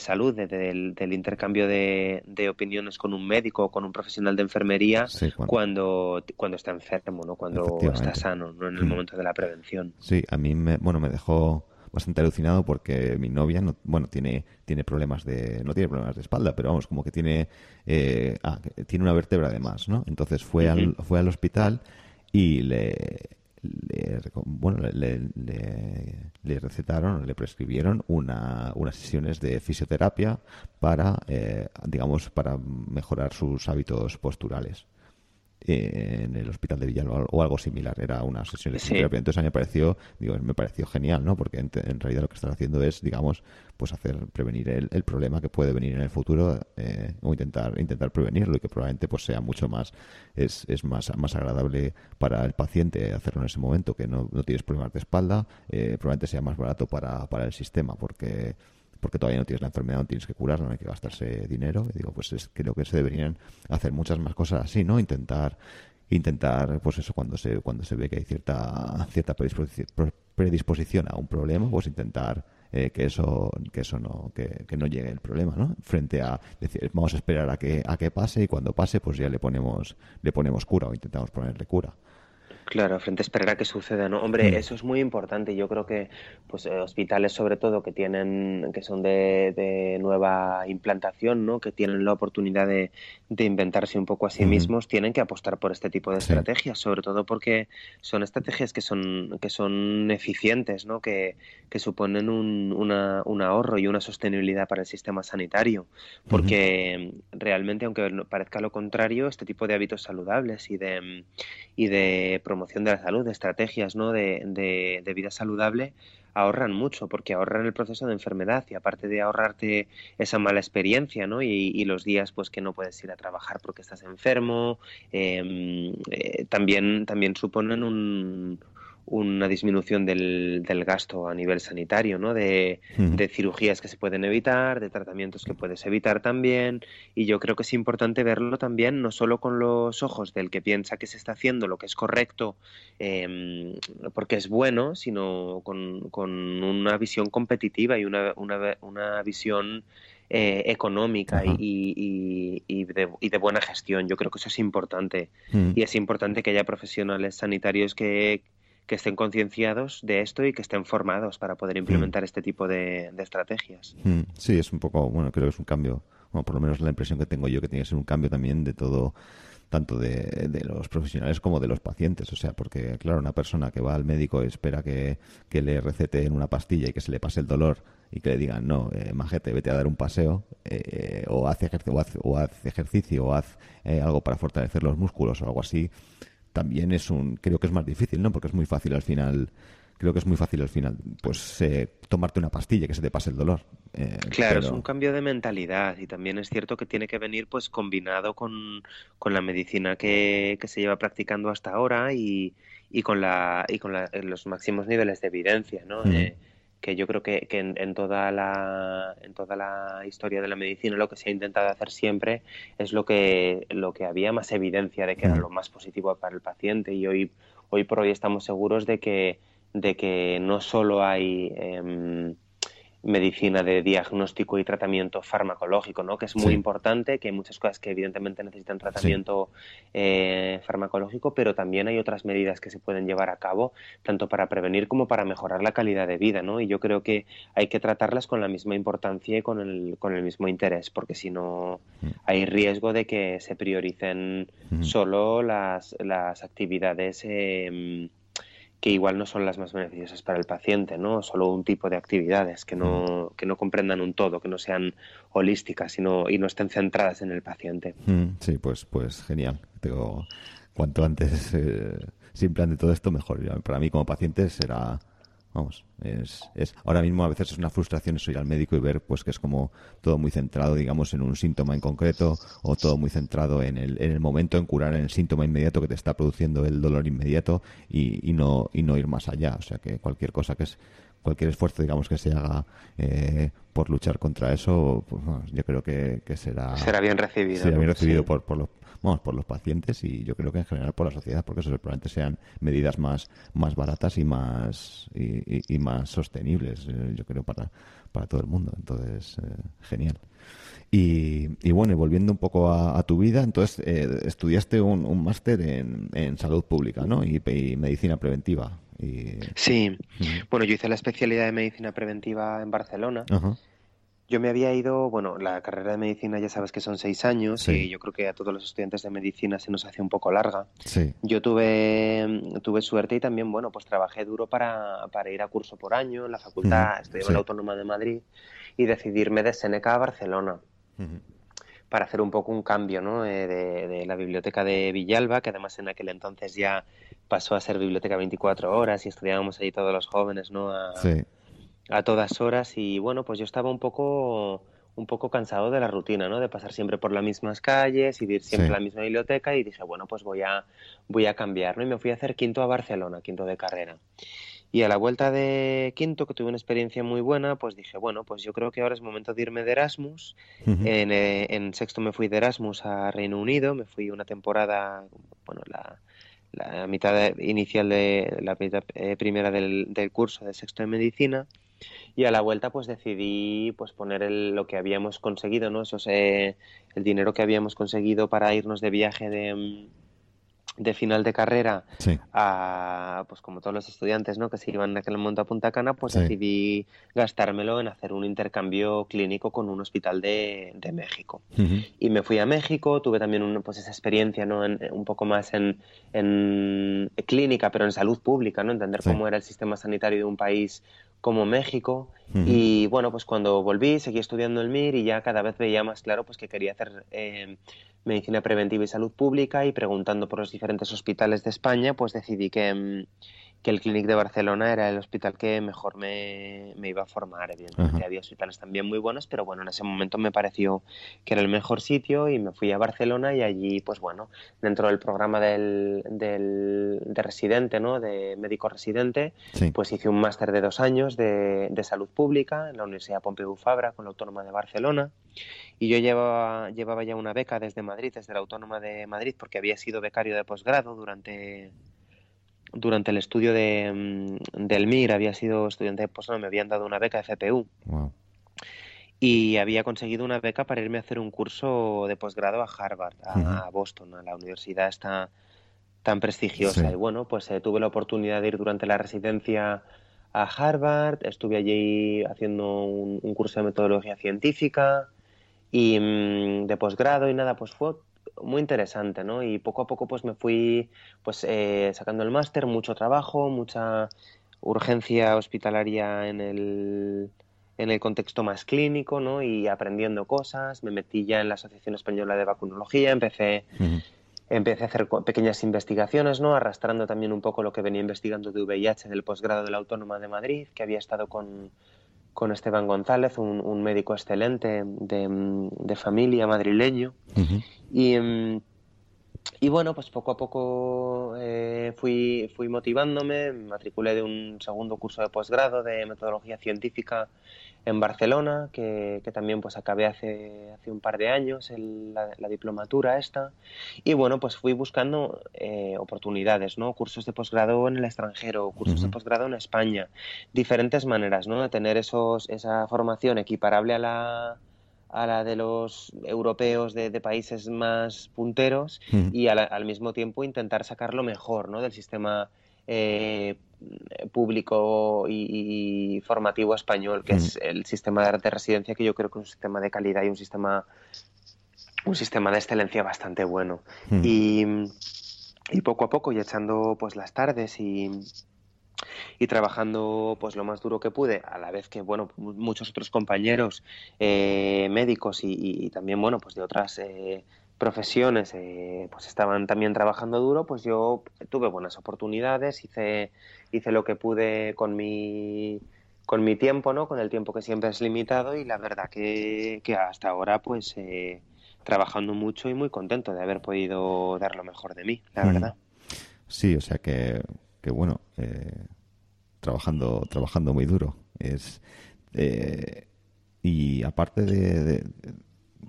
salud, del, del, intercambio de, opiniones con un médico o con un profesional de enfermería cuando... cuando, está enfermo, ¿no? cuando está sano, ¿no? en el mm. momento de la prevención. Sí, a mí me, bueno, me dejó bastante alucinado porque mi novia, no, bueno, tiene, tiene problemas de, no tiene problemas de espalda, pero vamos, como que tiene, eh, ah, tiene una vértebra de más, ¿no? Entonces fue, al, fue al hospital y le, bueno, le, le, recetaron, le prescribieron una, unas sesiones de fisioterapia para, eh, digamos, para mejorar sus hábitos posturales en el hospital de Villalba o algo similar. Era una sesión de fisioterapia. Entonces a mí me pareció, digo, me pareció genial, ¿no? Porque en, realidad lo que están haciendo es, digamos, pues hacer prevenir el, el problema que puede venir en el futuro eh, o intentar intentar prevenirlo y que probablemente pues sea mucho más es, es más más agradable para el paciente hacerlo en ese momento que no, no tienes problemas de espalda eh, probablemente sea más barato para, para el sistema porque porque todavía no tienes la enfermedad, no tienes que curar, no hay que gastarse dinero. Y digo, pues es, creo que se deberían hacer muchas más cosas así, ¿no? Intentar intentar pues eso cuando se cuando se ve que hay cierta cierta predisposición a un problema pues intentar eh, que eso que eso no que, que, no llegue el problema no frente a decir vamos a esperar a que a que pase y cuando pase pues ya le ponemos le ponemos cura o intentamos ponerle cura Claro, frente a esperar a que suceda, ¿no? Hombre, mm. eso es muy importante. Yo creo que pues eh, hospitales sobre todo que tienen, que son de, nueva implantación, ¿no? Que tienen la oportunidad de, inventarse un poco a sí mismos, tienen que apostar por este tipo de estrategias, sobre todo porque son estrategias que son, que son eficientes, ¿no? Que, que suponen un, un ahorro y una sostenibilidad para el sistema sanitario. Porque realmente, aunque parezca lo contrario, este tipo de hábitos saludables y de, y de promoción de la salud, de estrategias ¿no? de, de, vida saludable, ahorran mucho, porque ahorran el proceso de enfermedad y aparte de ahorrarte esa mala experiencia, ¿no? Y, los días pues que no puedes ir a trabajar porque estás enfermo, em, eh, también, también suponen un, una disminución del, del, gasto a nivel sanitario, ¿no? De, de, cirugías que se pueden evitar, de tratamientos que puedes evitar también. Y yo creo que es importante verlo también, no solo con los ojos del que piensa que se está haciendo lo que es correcto em, porque es bueno, sino con, con, una visión competitiva y una, una, una visión eh, económica y, y, y, de, y, de, buena gestión. Yo creo que eso es importante. Y es importante que haya profesionales sanitarios que, que estén concienciados de esto y que estén formados para poder implementar este tipo de, estrategias. Sí, es un poco, bueno, creo que es un cambio, bueno, por lo menos la impresión que tengo yo que tiene que ser un cambio también de todo tanto de, los profesionales como de los pacientes. O sea, porque, claro, una persona que va al médico espera que, que le recete una pastilla y que se le pase el dolor y que le digan, no, eh, majete, vete a dar un paseo eh, o, haz ejercicio, o, haz, o haz ejercicio o haz eh, algo para fortalecer los músculos o algo así, también es un, creo que es más difícil, ¿no? Porque es muy fácil al final, creo que es muy fácil al final, pues eh, tomarte una pastilla que se te pase el dolor. Eh, claro, es un cambio de mentalidad y también es cierto que tiene que venir pues combinado con, con la medicina que, que, se lleva practicando hasta ahora y, y con, la, y con los máximos niveles de evidencia, ¿no? Eh, que yo creo que, que en, toda la, en toda la historia de la medicina lo que se ha intentado hacer siempre es lo que, lo que había más evidencia de que era lo más positivo para el paciente. Y hoy, hoy por hoy estamos seguros de que, de que no solo hay... Em, medicina de diagnóstico y tratamiento farmacológico, ¿no? que es muy importante, que hay muchas cosas que evidentemente necesitan tratamiento eh, farmacológico, pero también hay otras medidas que se pueden llevar a cabo, tanto para prevenir como para mejorar la calidad de vida. ¿no? Y yo creo que hay que tratarlas con la misma importancia y con el, con el mismo interés, porque si no mm. hay riesgo de que se prioricen solo las, las actividades. Eh, que igual no son las más beneficiosas para el paciente, ¿no? Solo un tipo de actividades que no, que no comprendan un todo, que no sean holísticas sino, y no estén centradas en el paciente. Mm, sí, pues, pues genial. Tengo, cuanto antes eh, se implante todo esto, mejor. Para mí como paciente será Vamos, es, es, ahora mismo a veces es una frustración eso ir al médico y ver pues que es como todo muy centrado, digamos, en un síntoma en concreto o todo muy centrado en el, en el momento, en curar el síntoma inmediato que te está produciendo el dolor inmediato y, y no, y no ir más allá. O sea que cualquier cosa que es, cualquier esfuerzo, digamos, que se haga eh, por luchar contra eso, pues, yo creo que, que, será... Será bien recibido. Será bien recibido por, por los vamos, por los pacientes y yo creo que en general por la sociedad, porque eso probablemente sean medidas más, más baratas y más, y, más sostenibles, eh, yo creo, para, para todo el mundo. Entonces, eh, genial. Y, y, bueno, y volviendo un poco a, tu vida, entonces eh, estudiaste un, un máster en, en, salud pública, ¿no? Y, medicina preventiva. Y... Sí, bueno, yo hice la especialidad de medicina preventiva en Barcelona. Yo me había ido, bueno, la carrera de medicina ya sabes que son seis años y yo creo que a todos los estudiantes de medicina se nos hace un poco larga. Sí. Yo tuve, tuve suerte y también, bueno, pues trabajé duro para, para ir a curso por año en la facultad, en la Autónoma de Madrid y decidirme de Seneca a Barcelona. Para hacer un poco un cambio ¿no? Eh, de, de, la biblioteca de Villalba, que además en aquel entonces ya pasó a ser biblioteca 24 horas y estudiábamos ahí todos los jóvenes, ¿no? A, sí a todas horas y bueno, pues yo estaba un poco un poco cansado de la rutina, ¿no? De pasar siempre por las mismas calles y de ir siempre a la misma biblioteca y dije, bueno, pues voy a voy a cambiar, ¿no? Y me fui a hacer quinto a Barcelona, quinto de carrera. Y a la vuelta de quinto, que tuve una experiencia muy buena, pues dije, bueno, pues yo creo que ahora es momento de irme de Erasmus. en, eh, en, sexto me fui de Erasmus a Reino Unido, me fui una temporada, bueno, la, la mitad inicial de la mitad eh, primera del, del curso de sexto de medicina y a la vuelta pues decidí pues poner el, lo que habíamos conseguido, ¿no? Eso es, el dinero que habíamos conseguido para irnos de viaje de, mm, de final de carrera a, pues como todos los estudiantes ¿no? que se iban en aquel momento a Punta Cana, pues decidí gastármelo en hacer un intercambio clínico con un hospital de, de México. Y me fui a México, tuve también pues esa experiencia ¿no? un poco más en, en, clínica, pero en salud pública, ¿no? entender cómo era el sistema sanitario de un país como México. Y bueno, pues cuando volví, seguí estudiando el MIR y ya cada vez veía más claro pues que quería hacer eh, medicina preventiva y salud pública y preguntando por los diferentes hospitales de España, pues decidí que, mm, que el Clínic de Barcelona era el hospital que mejor me, iba a formar. Evidentemente había hospitales también muy buenos, pero bueno, en ese momento me pareció que era el mejor sitio y me fui a Barcelona y allí, pues bueno, dentro del programa del, del de residente, ¿no? De médico residente, pues hice un máster de dos años de, de salud pública en la Universidad Pompeu Fabra con la Autónoma de Barcelona y yo llevaba, llevaba ya una beca desde Madrid, desde la Autónoma de Madrid, porque había sido becario de posgrado durante durante el estudio de, mm, del MIR, había sido estudiante de posgrado, me habían dado una beca de FPU. Y había conseguido una beca para irme a hacer un curso de posgrado a Harvard, a, Boston, a la universidad esta tan prestigiosa. Y bueno, pues eh, tuve la oportunidad de ir durante la residencia a Harvard, estuve allí haciendo un, curso de metodología científica y mm, de posgrado y nada, pues fue muy interesante, ¿no? Y poco a poco pues me fui pues eh, sacando el máster, mucho trabajo, mucha urgencia hospitalaria en el, en el contexto más clínico, ¿no? Y aprendiendo cosas, me metí ya en la Asociación Española de Vacunología, empecé, empecé a hacer pequeñas investigaciones, ¿no? Arrastrando también un poco lo que venía investigando de VIH del posgrado de la Autónoma de Madrid, que había estado con, con Esteban González, un, médico excelente de, familia madrileño. Y, mm, y, bueno, pues poco a poco eh, fui, fui motivándome, me matriculé de un segundo curso de posgrado de metodología científica en Barcelona, que, también pues acabé hace, hace un par de años la, diplomatura esta. Y bueno, pues fui buscando eh, oportunidades, ¿no? Cursos de posgrado en el extranjero, cursos de posgrado en España, diferentes maneras, ¿no? De tener esos, esa formación equiparable a la, a la de los europeos de, países más punteros y al mismo tiempo intentar sacar lo mejor ¿no? del sistema eh, público y, formativo español, que es el sistema de residencia, que yo creo que es un sistema de calidad y un sistema, un sistema de excelencia bastante bueno. Y, poco a poco, y echando pues las tardes y, y trabajando pues lo más duro que pude a la vez que bueno muchos otros compañeros eh, médicos y, también bueno pues de otras eh, profesiones eh, pues estaban también trabajando duro, pues yo tuve buenas oportunidades, hice, hice lo que pude con mi, con mi tiempo, ¿no? Con el tiempo que siempre es limitado y la verdad que, que hasta ahora pues eh, trabajando mucho y muy contento de haber podido dar lo mejor de mí, la verdad. Sí, o sea que, que bueno, eh, trabajando, trabajando muy duro. Es, y aparte de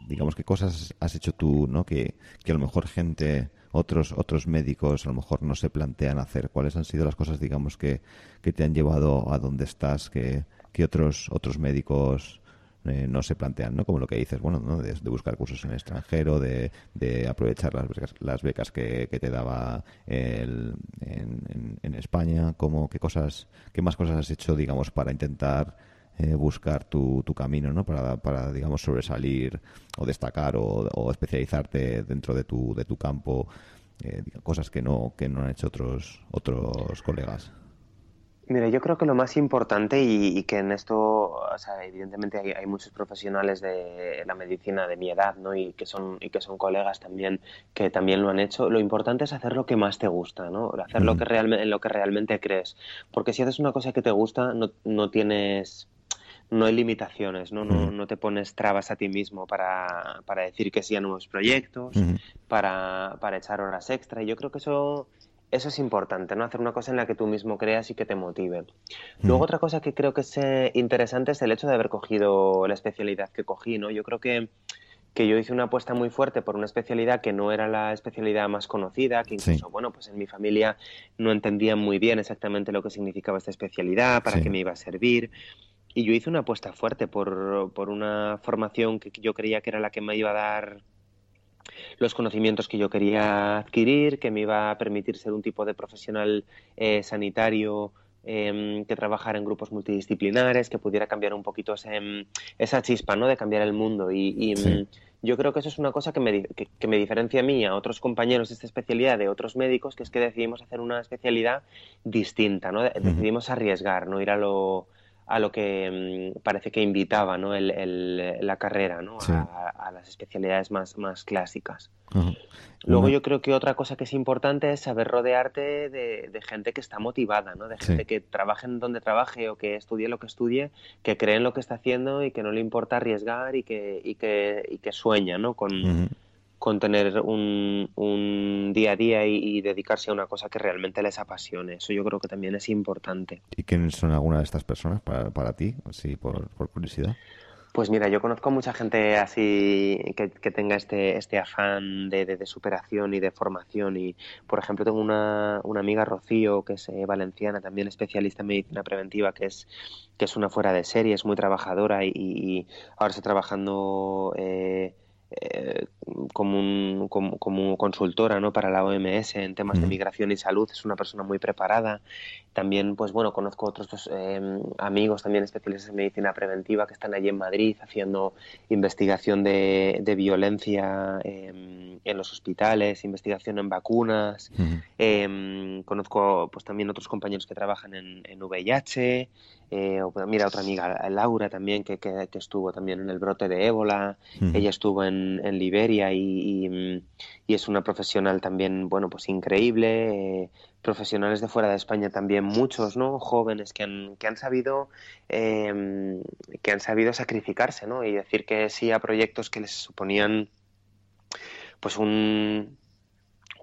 digamos, qué cosas has hecho tú, ¿no? Que, que a lo mejor gente, otros, otros médicos a lo mejor no se plantean hacer. ¿Cuáles han sido las cosas, digamos, que, que te han llevado a donde estás, que, que otros, otros médicos eh, no se plantean, ¿no? Como lo que dices, bueno, ¿no? de, buscar cursos en el extranjero, de, de aprovechar las becas, las becas que, que te daba el, en, en, España, como qué cosas, qué más cosas has hecho, digamos, para intentar eh, buscar tu, tu camino, ¿no? Para, para, digamos, sobresalir o destacar o, especializarte dentro de tu, de tu campo, eh, cosas que no, que no han hecho otros, otros colegas. Mira, yo creo que lo más importante y, que en esto, o sea, evidentemente hay, hay, muchos profesionales de la medicina de mi edad, ¿no? Y que son y que son colegas también que también lo han hecho. Lo importante es hacer lo que más te gusta, ¿no? Hacer lo que realmente en lo que realmente crees, porque si haces una cosa que te gusta, no, no tienes no hay limitaciones, ¿no? No, no, te pones trabas a ti mismo para, para decir que sí a nuevos proyectos, para, para, echar horas extra. Y yo creo que eso, eso es importante, ¿no? Hacer una cosa en la que tú mismo creas y que te motive. Luego otra cosa que creo que es eh, interesante es el hecho de haber cogido la especialidad que cogí, ¿no? Yo creo que que yo hice una apuesta muy fuerte por una especialidad que no era la especialidad más conocida, que incluso, bueno, pues en mi familia no entendían muy bien exactamente lo que significaba esta especialidad, para qué me iba a servir. Y yo hice una apuesta fuerte por, por una formación que yo creía que era la que me iba a dar los conocimientos que yo quería adquirir, que me iba a permitir ser un tipo de profesional eh, sanitario em, que trabajara en grupos multidisciplinares, que pudiera cambiar un poquito esa chispa, ¿no? De cambiar el mundo. Y, mm, yo creo que eso es una cosa que me, que, me diferencia a mí, a otros compañeros de esta especialidad, de otros médicos, que es que decidimos hacer una especialidad distinta, ¿no? Decidimos arriesgar, no ir a lo a lo que mm, parece que invitaba ¿no? el, la carrera ¿no? A, las especialidades más, más clásicas. Luego yo creo que otra cosa que es importante es saber rodearte de, gente que está motivada, ¿no? de gente que trabaje en donde trabaje o que estudie lo que estudie, que cree en lo que está haciendo y que no le importa arriesgar y que, y que, y que sueña ¿no? con con tener un, un día a día y, dedicarse a una cosa que realmente les apasione. Eso yo creo que también es importante. ¿Y quiénes son algunas de estas personas para, para ti, así por, curiosidad? Pues mira, yo conozco mucha gente así que, que tenga este, este afán de, de, superación y de formación. Y, por ejemplo, tengo una, una amiga, Rocío, que es eh, valenciana, también especialista en medicina preventiva, que es, que es una fuera de serie, es muy trabajadora y, ahora está trabajando... Eh, eh, como, un, como, consultora ¿no? para la OMS en temas de migración y salud, es una persona muy preparada. También, pues bueno, conozco otros pues, em, amigos también especialistas en medicina preventiva que están allí en Madrid haciendo investigación de, violencia em, en los hospitales, investigación en vacunas. Em, conozco pues también otros compañeros que trabajan en, en VIH. Eh, mira, otra amiga, Laura también, que, que, estuvo también en el brote de ébola. Ella estuvo en, en Liberia y, y, es una profesional también, bueno, pues increíble. Eh, profesionales de fuera de España también, muchos, ¿no? Jóvenes que han, que han sabido em, que han sabido sacrificarse, ¿no? Y decir que sí a proyectos que les suponían pues un,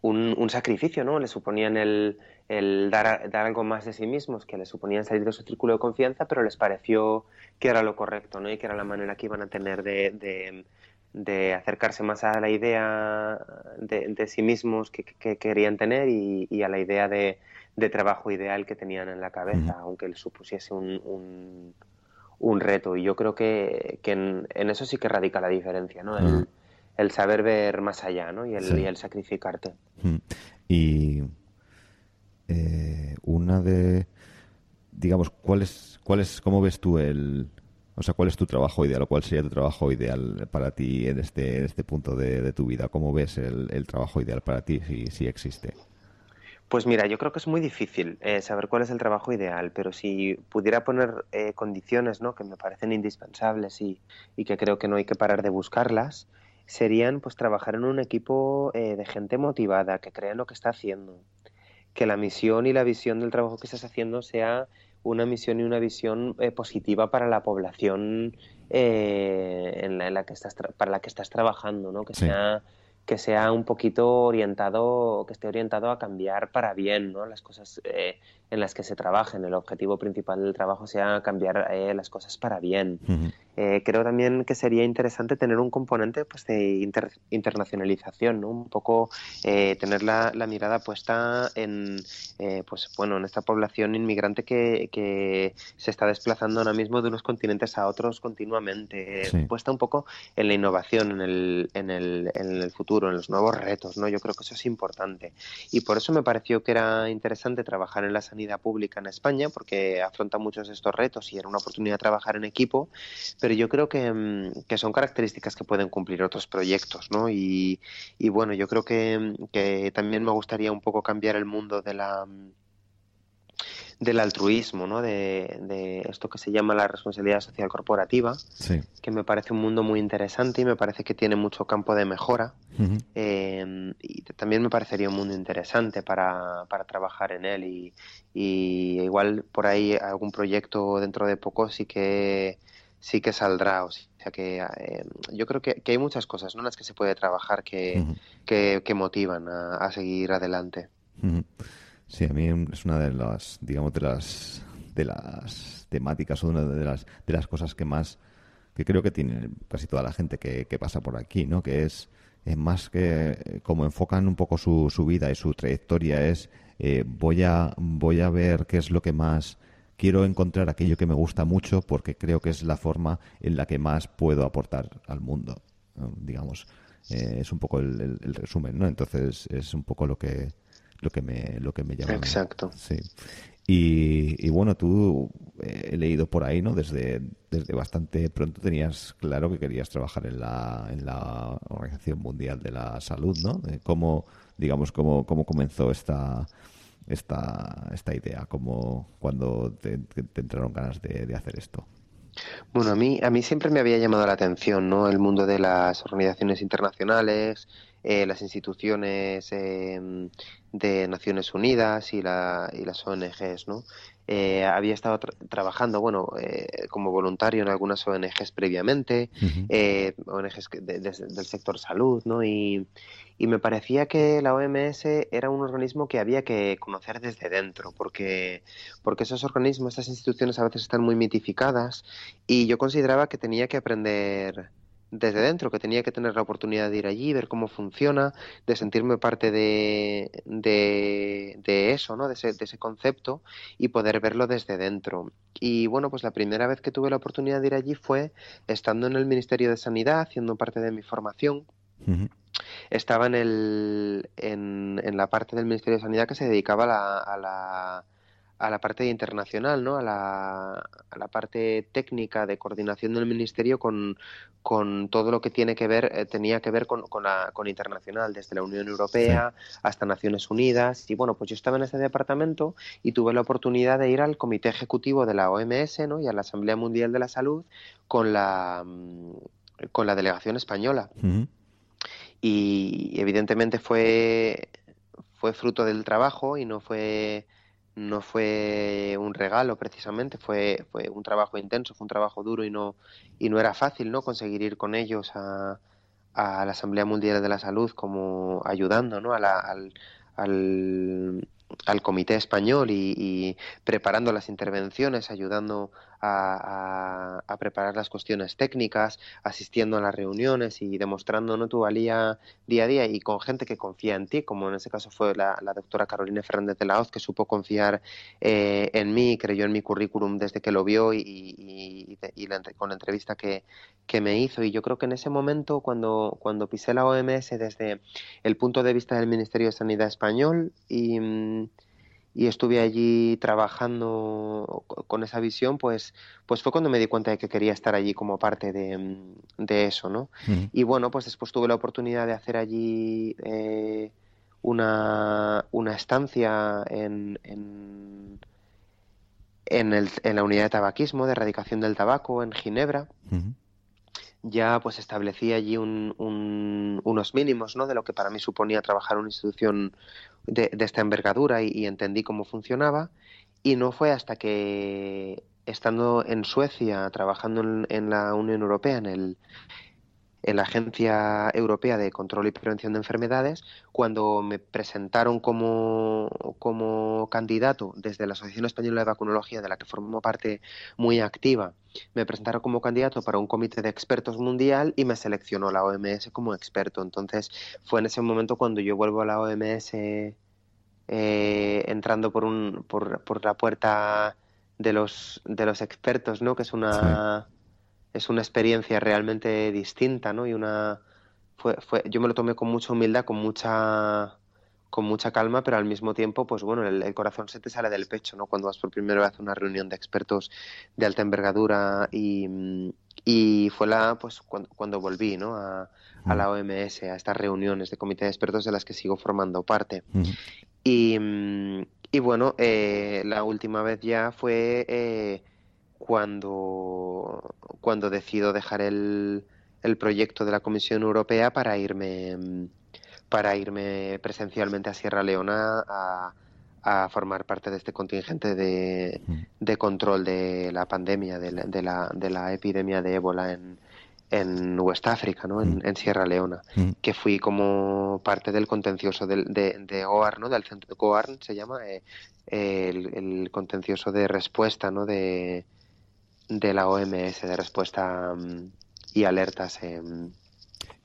un, un sacrificio, ¿no? Les suponían el, el dar, dar, algo más de sí mismos, que les suponían salir de su círculo de confianza, pero les pareció que era lo correcto, ¿no? Y que era la manera que iban a tener de, de, acercarse más a la idea de, sí mismos que, querían tener y, a la idea de, trabajo ideal que tenían en la cabeza, aunque les supusiese un, un, reto. Y yo creo que, en, eso sí que radica la diferencia, ¿no? El, saber ver más allá, ¿no? Y el, y el sacrificarte. Y eh, una de, digamos, ¿cuál es, cuál es, cómo ves tú el, o sea, cuál es tu trabajo ideal o cuál sería tu trabajo ideal para ti en este, en este punto de, tu vida? ¿Cómo ves el, trabajo ideal para ti, si, si existe? Pues mira, yo creo que es muy difícil eh, saber cuál es el trabajo ideal, pero si pudiera poner eh, condiciones ¿no? que me parecen indispensables y, y, que creo que no hay que parar de buscarlas, serían pues trabajar en un equipo de gente motivada, que crea en lo que está haciendo, que la misión y la visión del trabajo que estás haciendo sea una misión y una visión eh, positiva para la población eh, en, la, que estás para la que estás trabajando, ¿no? Que sea que sea un poquito orientado, que esté orientado a cambiar para bien, ¿no? Las cosas eh, en las que se trabajen. El objetivo principal del trabajo sea cambiar las cosas para bien. Eh, creo también que sería interesante tener un componente pues, de internacionalización, ¿no? un poco eh, tener la, mirada puesta en, eh, pues, bueno, en esta población inmigrante que, que, se está desplazando ahora mismo de unos continentes a otros continuamente, puesta un poco en la innovación, en el, en, el, en el futuro, en los nuevos retos. ¿no? Yo creo que eso es importante. Y por eso me pareció que era interesante trabajar en la sanidad pública en España, porque afronta muchos de estos retos y era una oportunidad de trabajar en equipo pero yo creo mm, que, son características que pueden cumplir otros proyectos, ¿no? Y, bueno, yo creo que, que, también me gustaría un poco cambiar el mundo de la mm, del altruismo, ¿no? De, esto que se llama la responsabilidad social corporativa, que me parece un mundo muy interesante y me parece que tiene mucho campo de mejora. Em, y también me parecería un mundo interesante para, para trabajar en él y, y, igual por ahí algún proyecto dentro de poco sí que sí que saldrá. O sea que eh, yo creo que, hay muchas cosas ¿no? en las que se puede trabajar que, que, motivan a, seguir adelante. Sí, a mí es una de las, digamos, de las, de las temáticas o una de las, de las cosas que más, que creo que tiene casi toda la gente que, pasa por aquí, ¿no? Que es, más que como enfocan un poco su, su vida y su trayectoria es eh, voy a voy a ver qué es lo que más quiero encontrar aquello que me gusta mucho porque creo que es la forma en la que más puedo aportar al mundo, digamos. Eh, es un poco el, resumen, ¿no? Entonces es un poco lo que lo que me lo que me llama. Exacto. Sí. Y, bueno, tú eh, he leído por ahí, ¿no? Desde, desde bastante pronto tenías claro que querías trabajar en la, en la Organización Mundial de la Salud, ¿no? ¿Cómo, digamos, cómo, cómo comenzó esta, esta, esta idea? como cuando te, entraron ganas de, hacer esto? Bueno, a mí, a mí siempre me había llamado la atención, ¿no? El mundo de las organizaciones internacionales, eh, las instituciones em, de Naciones Unidas y, la, y las ONGs, ¿no? Eh, había estado trabajando, bueno, eh, como voluntario en algunas ONGs previamente, ONGs del sector salud, ¿no? Y, y, me parecía que la OMS era un organismo que había que conocer desde dentro, porque, porque esos organismos, estas instituciones a veces están muy mitificadas y yo consideraba que tenía que aprender desde dentro, que tenía que tener la oportunidad de ir allí, ver cómo funciona, de sentirme parte de, de, eso, ¿no? De ese, de ese, concepto y poder verlo desde dentro. Y bueno, pues la primera vez que tuve la oportunidad de ir allí fue estando en el Ministerio de Sanidad, haciendo parte de mi formación. Estaba en, el, en, en, la parte del Ministerio de Sanidad que se dedicaba a la a la parte internacional, ¿no? a, la, a la parte técnica de coordinación del ministerio con, con todo lo que tiene que ver, eh, tenía que ver con, con, la, con internacional, desde la Unión Europea hasta Naciones Unidas. Y bueno, pues yo estaba en ese departamento y tuve la oportunidad de ir al comité ejecutivo de la OMS ¿no? y a la Asamblea Mundial de la Salud con la, mm, con la delegación española. Y evidentemente fue, fue fruto del trabajo y no fue no fue un regalo precisamente, fue, fue un trabajo intenso, fue un trabajo duro y no, y no era fácil ¿no? conseguir ir con ellos a, a la Asamblea Mundial de la Salud como ayudando ¿no? a la, al, al, al comité español y, preparando las intervenciones, ayudando a, preparar las cuestiones técnicas, asistiendo a las reuniones y demostrando ¿no? tu valía día a día y con gente que confía en ti, como en ese caso fue la, doctora Carolina Fernández de la Hoz, que supo confiar eh, en mí, creyó en mi currículum desde que lo vio y, con la entrevista que, que, me hizo. Y yo creo que en ese momento, cuando, cuando pisé la OMS desde el punto de vista del Ministerio de Sanidad español y mm, y estuve allí trabajando con esa visión, pues, pues fue cuando me di cuenta de que quería estar allí como parte de, de eso, ¿no? Y bueno, pues después tuve la oportunidad de hacer allí eh, una, una estancia en, en, en, el, en, la unidad de tabaquismo, de erradicación del tabaco en Ginebra ya pues establecí allí unos mínimos ¿no? de lo que para mí suponía trabajar en una institución de, esta envergadura y, entendí cómo funcionaba y no fue hasta que estando en Suecia trabajando en la Unión Europea en el en la Agencia Europea de Control y Prevención de Enfermedades, cuando me presentaron como, como candidato desde la Asociación Española de Vacunología, de la que formo parte muy activa, me presentaron como candidato para un comité de expertos mundial y me seleccionó la OMS como experto. Entonces fue en ese momento cuando yo vuelvo a la OMS eh, entrando por, un, por, por, la puerta de los, de los expertos, ¿no? que es una es una experiencia realmente distinta, ¿no? Y una fue, fue, yo me lo tomé con mucha humildad, con mucha con mucha calma, pero al mismo tiempo, pues bueno, el, corazón se te sale del pecho, ¿no? Cuando vas por primera vez a una reunión de expertos de alta envergadura y, y fue la, pues cuando, volví, ¿no? A, a, la OMS, a estas reuniones de comité de expertos de las que sigo formando parte. y, y, bueno, eh, la última vez ya fue eh, cuando, cuando decido dejar el, el proyecto de la Comisión Europea para irme para irme presencialmente a Sierra Leona a, a formar parte de este contingente de, de control de la pandemia, de la, de la, de la epidemia de ébola en, en West África, ¿no? En, en, Sierra Leona, que fui como parte del contencioso de, de, OAR, ¿no? Del centro OAR se llama eh, el, el, contencioso de respuesta, ¿no? De, de la OMS de respuesta mm, y alertas en,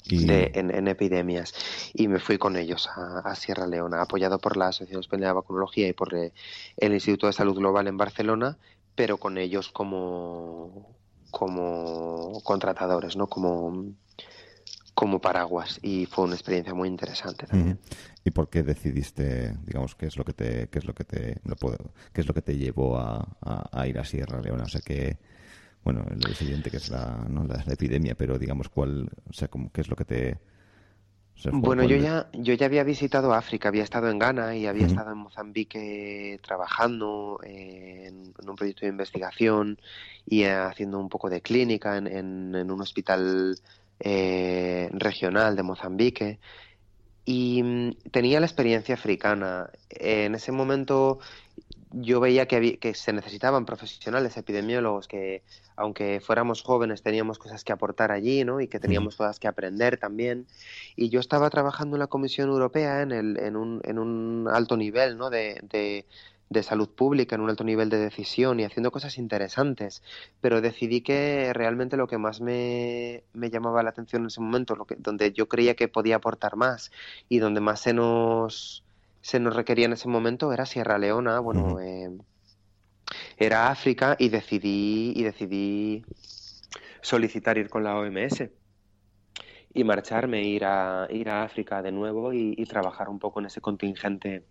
en, epidemias y me fui con ellos a, Sierra Leona, apoyado por la Asociación Española de Vacunología y por eh, el Instituto de Salud Global en Barcelona, pero con ellos como, como contratadores, ¿no? Como, como paraguas y fue una experiencia muy interesante también. ¿Y por qué decidiste, digamos, qué es lo que te, qué es lo que te, qué es lo que te llevó a, a, ir a Sierra Leona? O sea, que, bueno, es evidente que es la, ¿no? la, epidemia, pero digamos, cuál, o sea, como, qué es lo que te, o bueno, yo ya, yo ya había visitado África, había estado en Ghana y había estado en Mozambique trabajando en, un proyecto de investigación y haciendo un poco de clínica en, un hospital eh, regional de Mozambique y mm, tenía la experiencia africana. En ese momento yo veía que, que se necesitaban profesionales, epidemiólogos, que aunque fuéramos jóvenes teníamos cosas que aportar allí, ¿no? Y que teníamos cosas que aprender también. Y yo estaba trabajando en la Comisión Europea en, el, en, un, en un alto nivel, ¿no? De, de, de salud pública, en un alto nivel de decisión y haciendo cosas interesantes. Pero decidí que realmente lo que más me, me llamaba la atención en ese momento, lo que, donde yo creía que podía aportar más y donde más se nos se nos requería en ese momento era Sierra Leona, bueno, eh, era África y decidí, y decidí solicitar ir con la OMS y marcharme, ir a, ir a África de nuevo y, trabajar un poco en ese contingente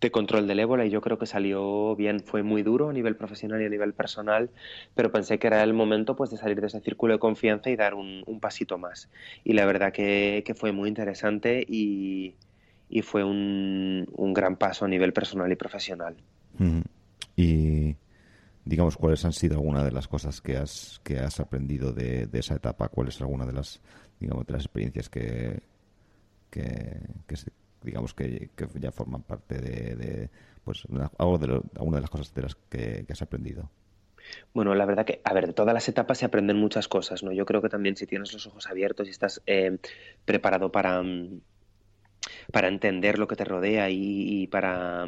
de control del ébola y yo creo que salió bien, fue muy duro a nivel profesional y a nivel personal, pero pensé que era el momento pues de salir de ese círculo de confianza y dar un, pasito más. Y la verdad que fue muy interesante y, fue un, gran paso a nivel personal y profesional. Y digamos, ¿cuáles han sido algunas de las cosas que has, que has aprendido de, esa etapa? ¿Cuáles son algunas de las, digamos, de las experiencias que, que, digamos, que, ya forman parte de, pues, algo de alguna de las cosas de las que, has aprendido? Bueno, la verdad que, a ver, de todas las etapas se aprenden muchas cosas, ¿no? Yo creo que también si tienes los ojos abiertos y estás eh, preparado para, para entender lo que te rodea y, para,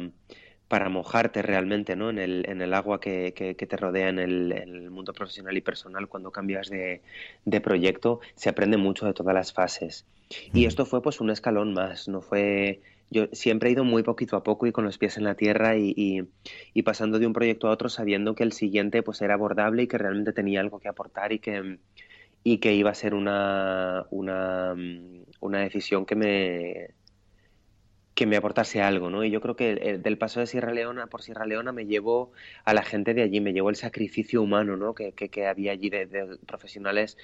para mojarte realmente ¿no? en, el, en el agua que, que, te rodea en el, mundo profesional y personal cuando cambias de, de, proyecto, se aprende mucho de todas las fases. Y esto fue pues un escalón más, no fue... Yo siempre he ido muy poquito a poco y con los pies en la tierra y, y, pasando de un proyecto a otro sabiendo que el siguiente pues era abordable y que realmente tenía algo que aportar y que, y que iba a ser una, una, una decisión que me, que me aportase algo, ¿no? Y yo creo que eh, del paso de Sierra Leona por Sierra Leona me llevó a la gente de allí, me llevó el sacrificio humano, ¿no? Que, que, había allí de, profesionales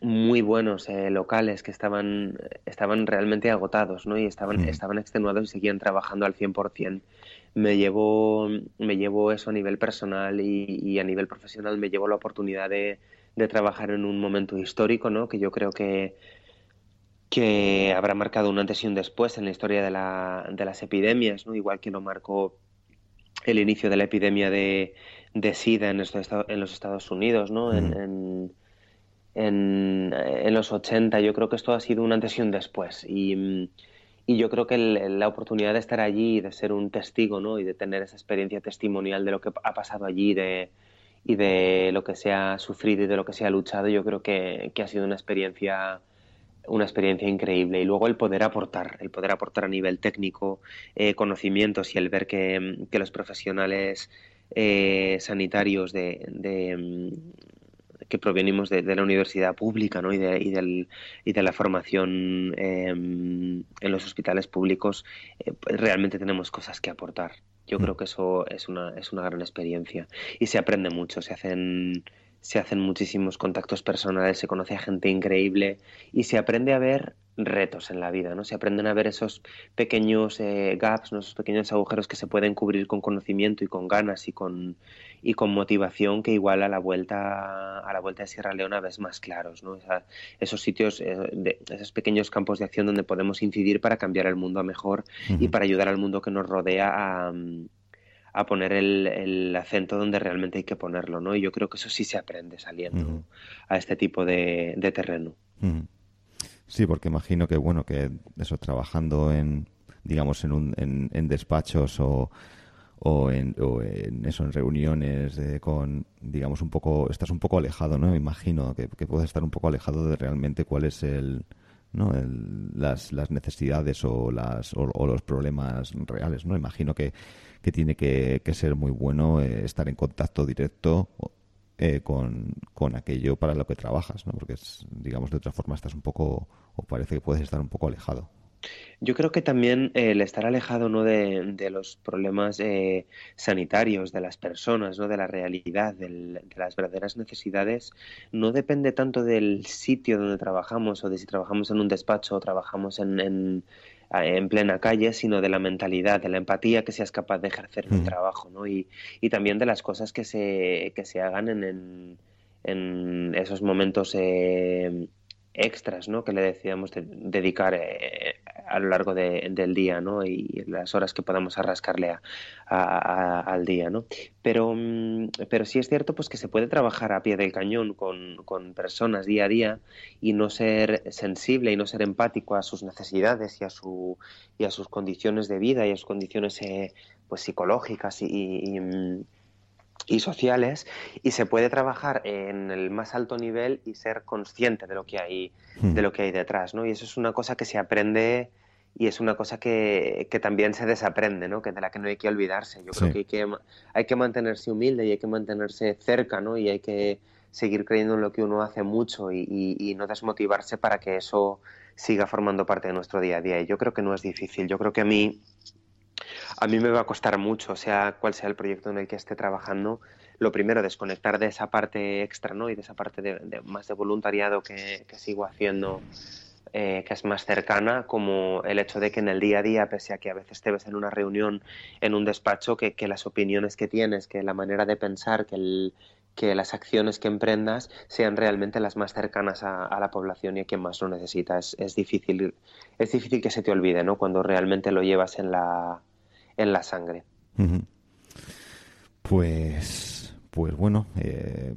muy buenos, eh, locales, que estaban, estaban realmente agotados, ¿no? Y estaban, mm. estaban extenuados y seguían trabajando al 100%. Me llevó, me llevó eso a nivel personal y, y a nivel profesional me llevó la oportunidad de, de trabajar en un momento histórico, ¿no? Que yo creo que que habrá marcado un antes y un después en la historia de, la, de las epidemias, ¿no? igual que lo marcó el inicio de la epidemia de, de SIDA en, en, los Estados Unidos, ¿no? En, en, en, los 80. Yo creo que esto ha sido un antes y un después. Y, y yo creo que la oportunidad de estar allí, de ser un testigo ¿no? y de tener esa experiencia testimonial de lo que ha pasado allí de, y de lo que se ha sufrido y de lo que se ha luchado, yo creo que, que ha sido una experiencia una experiencia increíble y luego el poder aportar, el poder aportar a nivel técnico eh, conocimientos y el ver que, los profesionales eh, sanitarios de, mm, que provenimos de, la universidad pública ¿no? y, de, y, del, y de la formación em, en los hospitales públicos eh, pues realmente tenemos cosas que aportar. Yo mm. creo que eso es una, es una gran experiencia y se aprende mucho, se hacen se hacen muchísimos contactos personales, se conoce a gente increíble y se aprende a ver retos en la vida, ¿no? Se aprenden a ver esos pequeños eh, gaps, esos pequeños agujeros que se pueden cubrir con conocimiento y con ganas y con y con motivación que igual a la vuelta a la vuelta de Sierra Leona ves más claros, ¿no? esos sitios, eh, de, esos pequeños campos de acción donde podemos incidir para cambiar el mundo a mejor y para ayudar al mundo que nos rodea a, a poner el, acento donde realmente hay que ponerlo, ¿no? Y yo creo que eso sí se aprende saliendo a este tipo de, terreno. Sí, porque imagino que, bueno, que eso, trabajando en, digamos, en, un, en, despachos o, o, en, o en eso, en reuniones con, digamos, un poco, estás un poco alejado, ¿no? Imagino que, que puedes estar un poco alejado de realmente cuál es el, ¿no? las, las necesidades o, las, o, los problemas reales, ¿no? Imagino que, que tiene que, ser muy bueno eh, estar en contacto directo eh, con, aquello para lo que trabajas, ¿no? Porque, digamos, de otra forma estás un poco, o parece que puedes estar un poco alejado. Yo creo que también eh, el estar alejado ¿no? de, los problemas eh, sanitarios de las personas, ¿no? de la realidad, de las verdaderas necesidades, no depende tanto del sitio donde trabajamos o de si trabajamos en un despacho o trabajamos en, en, en plena calle, sino de la mentalidad, de la empatía que seas capaz de ejercer en el trabajo ¿no? y, y, también de las cosas que se, que se hagan en, en, esos momentos eh, extras ¿no? que le decíamos dedicar eh, a lo largo del día ¿no? y las horas que podamos arrascarle a, al día. ¿no? Pero, mm, pero sí es cierto pues, que se puede trabajar a pie del cañón con, con, personas día a día y no ser sensible y no ser empático a sus necesidades y a, su, y a sus condiciones de vida y a sus condiciones eh, pues, psicológicas y, y mm, y sociales y se puede trabajar en el más alto nivel y ser consciente de lo que hay hmm. de lo que hay detrás no y eso es una cosa que se aprende y es una cosa que, que también se desaprende no que de la que no hay que olvidarse. Yo creo que hay, que hay que mantenerse humilde y hay que mantenerse cerca no y hay que seguir creyendo en lo que uno hace mucho y, y, y no desmotivarse para que eso siga formando parte de nuestro día a día. Y yo creo que no es difícil. Yo creo que a mí a mí me va a costar mucho, sea cual sea el proyecto en el que esté trabajando, lo primero, desconectar de esa parte extra. Y de esa parte de, más de voluntariado que, sigo haciendo, eh, que es más cercana, como el hecho de que en el día a día, pese a que a veces te ves en una reunión, en un despacho, que, las opiniones que tienes, que la manera de pensar, que que las acciones que emprendas sean realmente las más cercanas a, la población y a quien más lo necesita. Es, es, difícil, es difícil que se te olvide, ¿no? Cuando realmente lo llevas en la, en la sangre. Pues, pues bueno, eh,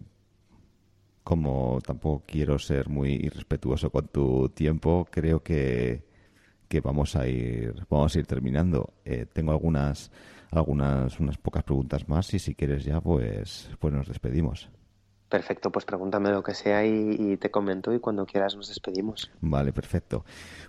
como tampoco quiero ser muy irrespetuoso con tu tiempo, creo que, que vamos a ir, vamos a ir terminando. Eh, tengo algunas, algunas, unas pocas preguntas más y si quieres ya, pues, pues nos despedimos. Perfecto, pues pregúntame lo que sea y, te comento y cuando quieras nos despedimos. Vale, perfecto.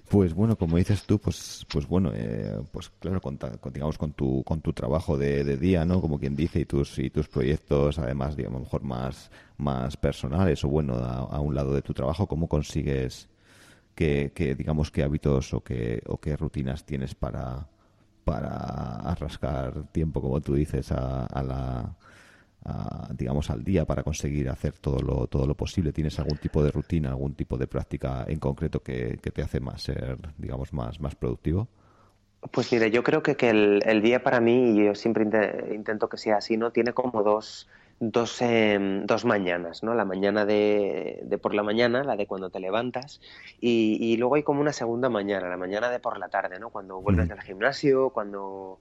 Pues bueno, como dices tú, pues pues bueno, eh, pues claro, con, digamos con tu con tu trabajo de, día, ¿no? Como quien dice y tus y tus proyectos, además, digamos, a mejor más más personales o bueno, a, un lado de tu trabajo, ¿cómo consigues que, que digamos qué hábitos o qué o qué rutinas tienes para para arrascar tiempo, como tú dices, a la digamos, al día para conseguir hacer todo lo, todo lo posible? ¿Tienes algún tipo de rutina, algún tipo de práctica en concreto que, te hace más ser, digamos, más, más productivo? Pues mire, yo creo que, que el, día para mí, y yo siempre intento que sea así, ¿no? Tiene como dos, dos, em, dos mañanas, ¿no? La mañana de, de, por la mañana, la de cuando te levantas, y, y, luego hay como una segunda mañana, la mañana de por la tarde, ¿no? Cuando vuelves del gimnasio, cuando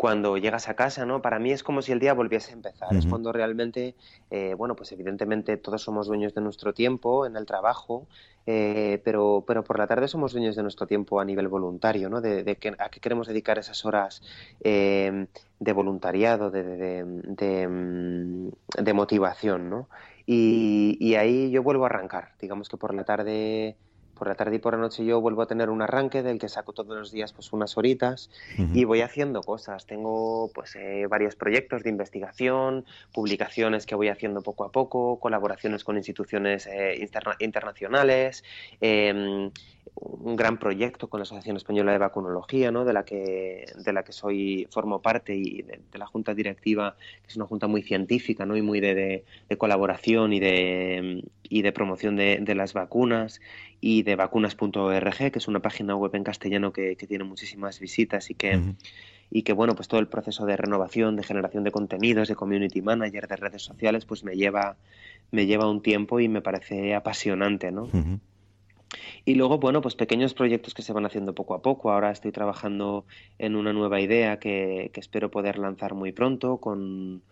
cuando llegas a casa, ¿no? Para mí es como si el día volviese a empezar. Es cuando realmente, eh, bueno, pues evidentemente todos somos dueños de nuestro tiempo en el trabajo, eh, pero, pero por la tarde somos dueños de nuestro tiempo a nivel voluntario, ¿no? De, que, a qué queremos dedicar esas horas eh, de voluntariado, de, de, de, motivación, ¿no? Y, y ahí yo vuelvo a arrancar. Digamos que por la tarde por la tarde y por la noche yo vuelvo a tener un arranque del que saco todos los días pues unas horitas y voy haciendo cosas. Tengo pues eh, varios proyectos de investigación, publicaciones que voy haciendo poco a poco, colaboraciones con instituciones eh, internacionales, em, un gran proyecto con la Asociación Española de Vacunología, ¿no? de la que de la que soy formo parte y de, la junta directiva, que es una junta muy científica, ¿no? y muy de, colaboración y de y de promoción de, las vacunas y de vacunas.org, que es una página web en castellano que, tiene muchísimas visitas y que y que bueno pues todo el proceso de renovación, de generación de contenidos, de community manager, de redes sociales, pues me lleva me lleva un tiempo y me parece apasionante, ¿no? Y luego, bueno, pues pequeños proyectos que se van haciendo poco a poco. Ahora estoy trabajando en una nueva idea que, espero poder lanzar muy pronto con,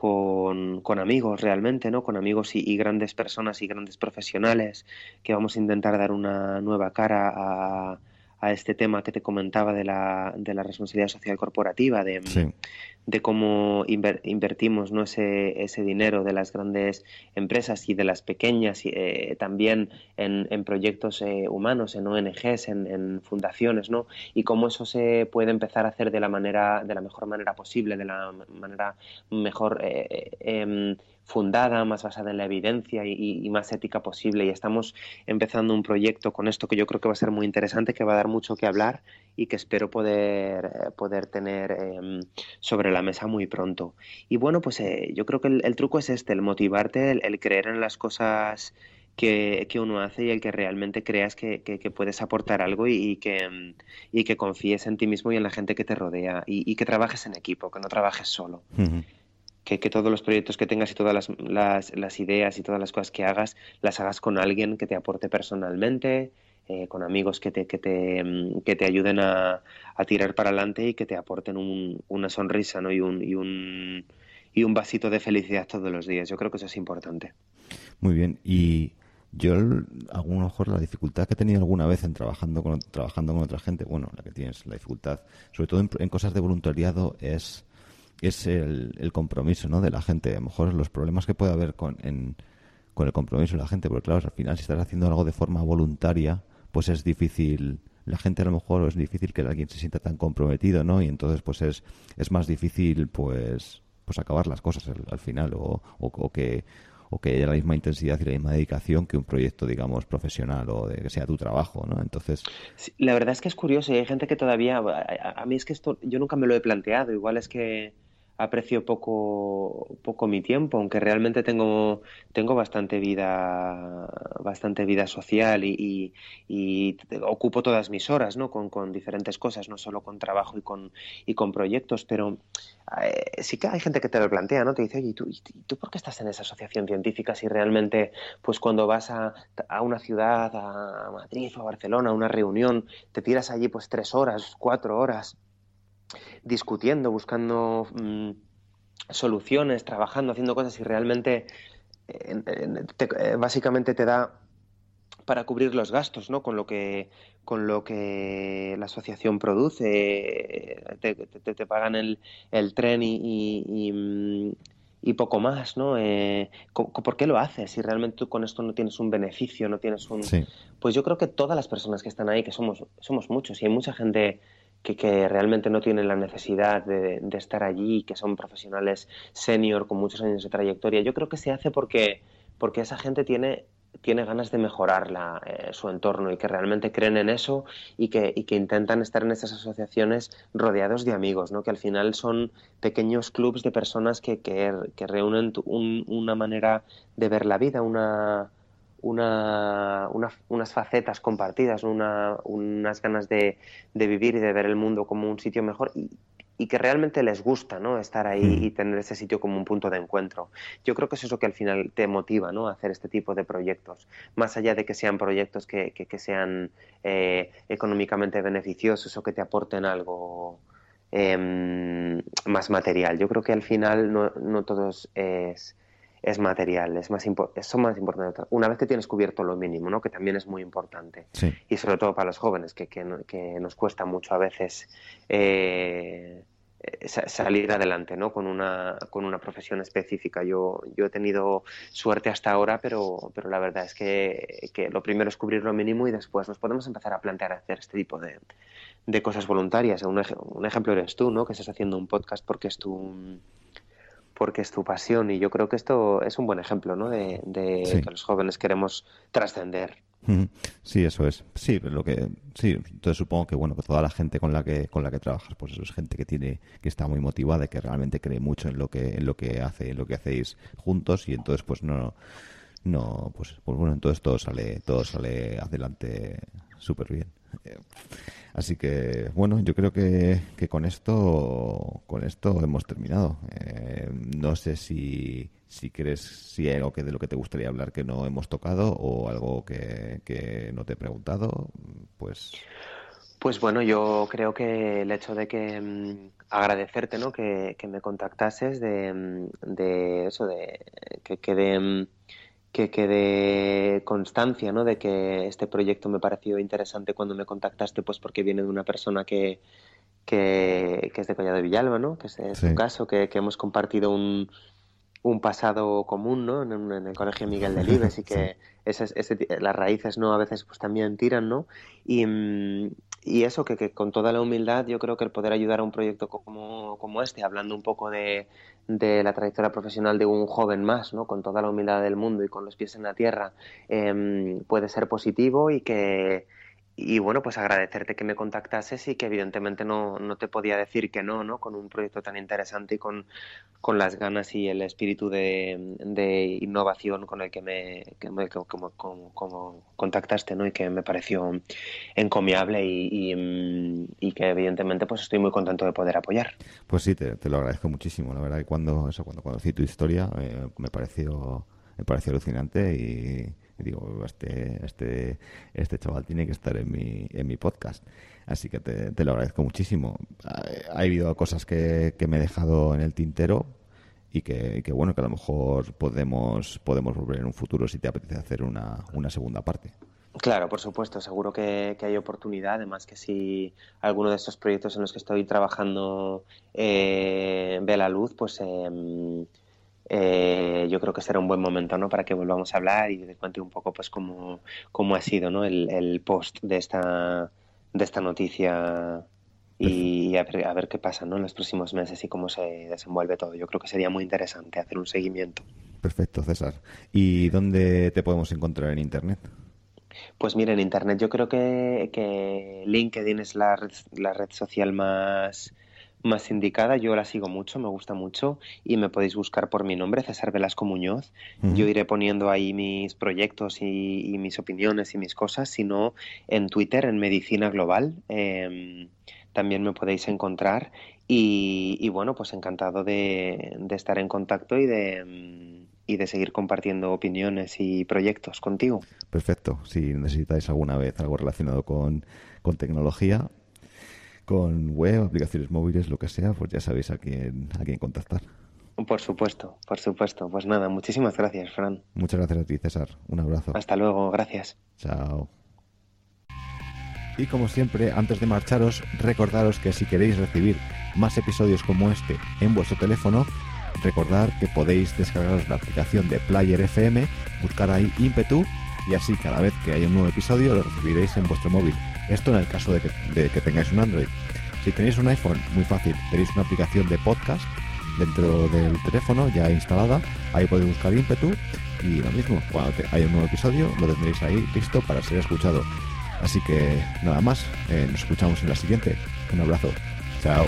con, con amigos realmente, ¿no? Con amigos y, grandes personas y grandes profesionales que vamos a intentar dar una nueva cara a, a este tema que te comentaba de la, de la responsabilidad social corporativa, de, de cómo invertimos ¿no? ese, ese dinero de las grandes empresas y de las pequeñas, eh, también en, en proyectos eh, humanos, en ONGs, en, fundaciones, ¿no? y cómo eso se puede empezar a hacer de la manera, de la mejor manera posible, de la manera mejor eh, em, fundada, más basada en la evidencia y, más ética posible. Y estamos empezando un proyecto con esto que yo creo que va a ser muy interesante, que va a dar mucho que hablar y que espero poder, poder tener em, sobre la mesa muy pronto. Y bueno, pues eh, yo creo que el, truco es este, el motivarte, el, creer en las cosas que, uno hace y el que realmente creas que, puedes aportar algo y, que, y que confíes en ti mismo y en la gente que te rodea y, que trabajes en equipo, que no trabajes solo que, todos los proyectos que tengas y todas las, las, ideas y todas las cosas que hagas, las hagas con alguien que te aporte personalmente, eh, con amigos que te, que te, mm, que te ayuden a, a, tirar para adelante y que te aporten un, una sonrisa ¿no? y, un, y, un, y un vasito de felicidad todos los días. Yo creo que eso es importante. Muy bien. Y yo, a lo mejor, la dificultad que he tenido alguna vez en trabajando con, trabajando con otra gente, bueno, la que tienes, la dificultad, sobre todo en cosas de voluntariado, es es el, compromiso ¿no? de la gente. A lo mejor los problemas que puede haber con, con el compromiso de la gente, porque claro, al final si estás haciendo algo de forma voluntaria, pues es difícil, la gente a lo mejor es difícil que alguien se sienta tan comprometido, ¿no? Y entonces pues es, es más difícil pues pues acabar las cosas al, final o, o, que o que haya la misma intensidad y la misma dedicación que un proyecto, digamos, profesional o de que sea tu trabajo, ¿no? Entonces... la verdad es que es curioso y hay gente que todavía... a, mí es que esto yo nunca me lo he planteado, igual es que aprecio poco, poco mi tiempo, aunque realmente tengo, tengo bastante vida, bastante vida social y, ocupo todas mis horas, ¿no? Con, con, diferentes cosas, no solo con trabajo y con, y con proyectos, pero eh, sí que hay gente que te lo plantea, ¿no? Te dice, oye, ¿y tú, ¿y tú por qué estás en esa asociación científica si realmente, pues cuando vas a, a una ciudad, a Madrid o a Barcelona, a una reunión, te tiras allí pues tres horas, cuatro horas? Discutiendo, buscando mm, soluciones, trabajando, haciendo cosas y realmente eh, básicamente te da para cubrir los gastos, ¿no? Con lo que con lo que la asociación produce, te, te, pagan el, el tren y, y, mm, poco más, ¿no? Eh, ¿Por qué lo haces? Si realmente tú con esto no tienes un beneficio, no tienes un... Pues yo creo que todas las personas que están ahí, que somos, somos muchos y hay mucha gente que, realmente no tienen la necesidad de, estar allí, que son profesionales senior con muchos años de trayectoria. Yo creo que se hace porque, porque esa gente tiene, tiene ganas de mejorar la, eh, su entorno y que realmente creen en eso y que, y que intentan estar en esas asociaciones rodeados de amigos, ¿no? que al final son pequeños clubs de personas que, que, reúnen una manera de ver la vida, una una, unas facetas compartidas, unas ganas de, vivir y de ver el mundo como un sitio mejor y, que realmente les gusta ¿no? estar ahí mm. y tener ese sitio como un punto de encuentro. Yo creo que es eso que al final te motiva ¿no? a hacer este tipo de proyectos, más allá de que sean proyectos que, sean eh, económicamente beneficiosos o que te aporten algo em, más material. Yo creo que al final no, no todo es es material, es más eso más importante. Una vez que tienes cubierto lo mínimo, ¿no? que también es muy importante. Y sobre todo para los jóvenes, que, que, nos cuesta mucho a veces eh, salir adelante ¿no? con, una, con una profesión específica. Yo, yo he tenido suerte hasta ahora, pero, pero la verdad es que, que lo primero es cubrir lo mínimo y después nos podemos empezar a plantear hacer este tipo de, de cosas voluntarias. Un, un ejemplo eres tú, ¿no? que estás haciendo un podcast porque es tu porque es tu pasión y yo creo que esto es un buen ejemplo ¿no? de, que los jóvenes queremos trascender. Sí, eso es. Sí, lo que sí, entonces supongo que bueno, que toda la gente con la que con la que trabajas, pues eso es gente que tiene que está muy motivada y que realmente cree mucho en lo que en lo que hace, en lo que hacéis juntos y entonces pues no no pues, pues bueno, entonces todo sale todo sale adelante súper bien. Eh, Así que, bueno, yo creo que, con esto con esto hemos terminado. Eh, no sé si, si crees si hay algo que de lo que te gustaría hablar que no hemos tocado o algo que, que no te he preguntado, pues... Pues bueno, yo creo que el hecho de que mm, agradecerte, ¿no? Que, que me contactases de, mm, de eso, de que quede mm, que quede constancia ¿no? de que este proyecto me pareció interesante cuando me contactaste, pues porque viene de una persona que, que, es de Collado de Villalba, ¿no? que es, su caso, que, hemos compartido un, un pasado común ¿no? en, el Colegio Miguel de Libes y <laughs> que las raíces no a veces pues también tiran ¿no? y, y eso, que, con toda la humildad yo creo que el poder ayudar a un proyecto como, como este, hablando un poco de, de, la trayectoria profesional de un joven más, ¿no? con toda la humildad del mundo y con los pies en la tierra, em, puede ser positivo y que, y bueno, pues agradecerte que me contactases y que evidentemente no, no te podía decir que no, ¿no? Con un proyecto tan interesante y con, con las ganas y el espíritu de, de innovación con el que me, que como, como, contactaste, ¿no? Y que me pareció encomiable y, y, que evidentemente pues estoy muy contento de poder apoyar. Pues sí, te, te lo agradezco muchísimo. La verdad que cuando, eso, cuando conocí tu historia eh, me pareció me pareció alucinante y digo, este, este, este chaval tiene que estar en mi, en mi podcast. Así que te, lo agradezco muchísimo. Ha, habido cosas que, me he dejado en el tintero y que, bueno, que a lo mejor podemos, podemos volver en un futuro si te apetece hacer una, una segunda parte. Claro, por supuesto, seguro que, hay oportunidad. Además, que si alguno de estos proyectos en los que estoy trabajando eh, ve la luz, pues eh, eh, yo creo que será un buen momento ¿no? para que volvamos a hablar y te cuente un poco pues cómo, cómo ha sido ¿no? el, post de esta, de esta noticia y a ver, a ver, qué pasa ¿no? en los próximos meses y cómo se desenvuelve todo. Yo creo que sería muy interesante hacer un seguimiento. Perfecto, César. ¿Y dónde te podemos encontrar en Internet? Pues mira, en Internet yo creo que, que LinkedIn es la la red social más más indicada. Yo la sigo mucho, me gusta mucho y me podéis buscar por mi nombre, César Velasco Muñoz. Yo iré poniendo ahí mis proyectos y, mis opiniones y mis cosas, sino en Twitter, en Medicina Global. Em, también me podéis encontrar y, bueno, pues encantado de, estar en contacto y de, y de seguir compartiendo opiniones y proyectos contigo. Perfecto. Si necesitáis alguna vez algo relacionado con, con tecnología, con web, aplicaciones móviles, lo que sea, pues ya sabéis a quién, a quién contactar. Por supuesto, por supuesto. Pues nada, muchísimas gracias, Fran. Muchas gracias a ti, César. Un abrazo. Hasta luego, gracias. Chao. Y como siempre, antes de marcharos, recordaros que si queréis recibir más episodios como este en vuestro teléfono, recordad que podéis descargaros la aplicación de Player FM, buscar ahí ímpetu y así cada vez que haya un nuevo episodio lo recibiréis en vuestro móvil. Esto en el caso de que, tengáis un Android. Si tenéis un iPhone, muy fácil, tenéis una aplicación de podcast dentro del teléfono ya instalada, ahí podéis buscar ímpetu y lo mismo, cuando haya un nuevo episodio lo tendréis ahí listo para ser escuchado. Así que nada más, eh, nos escuchamos en la siguiente. Un abrazo. Chao.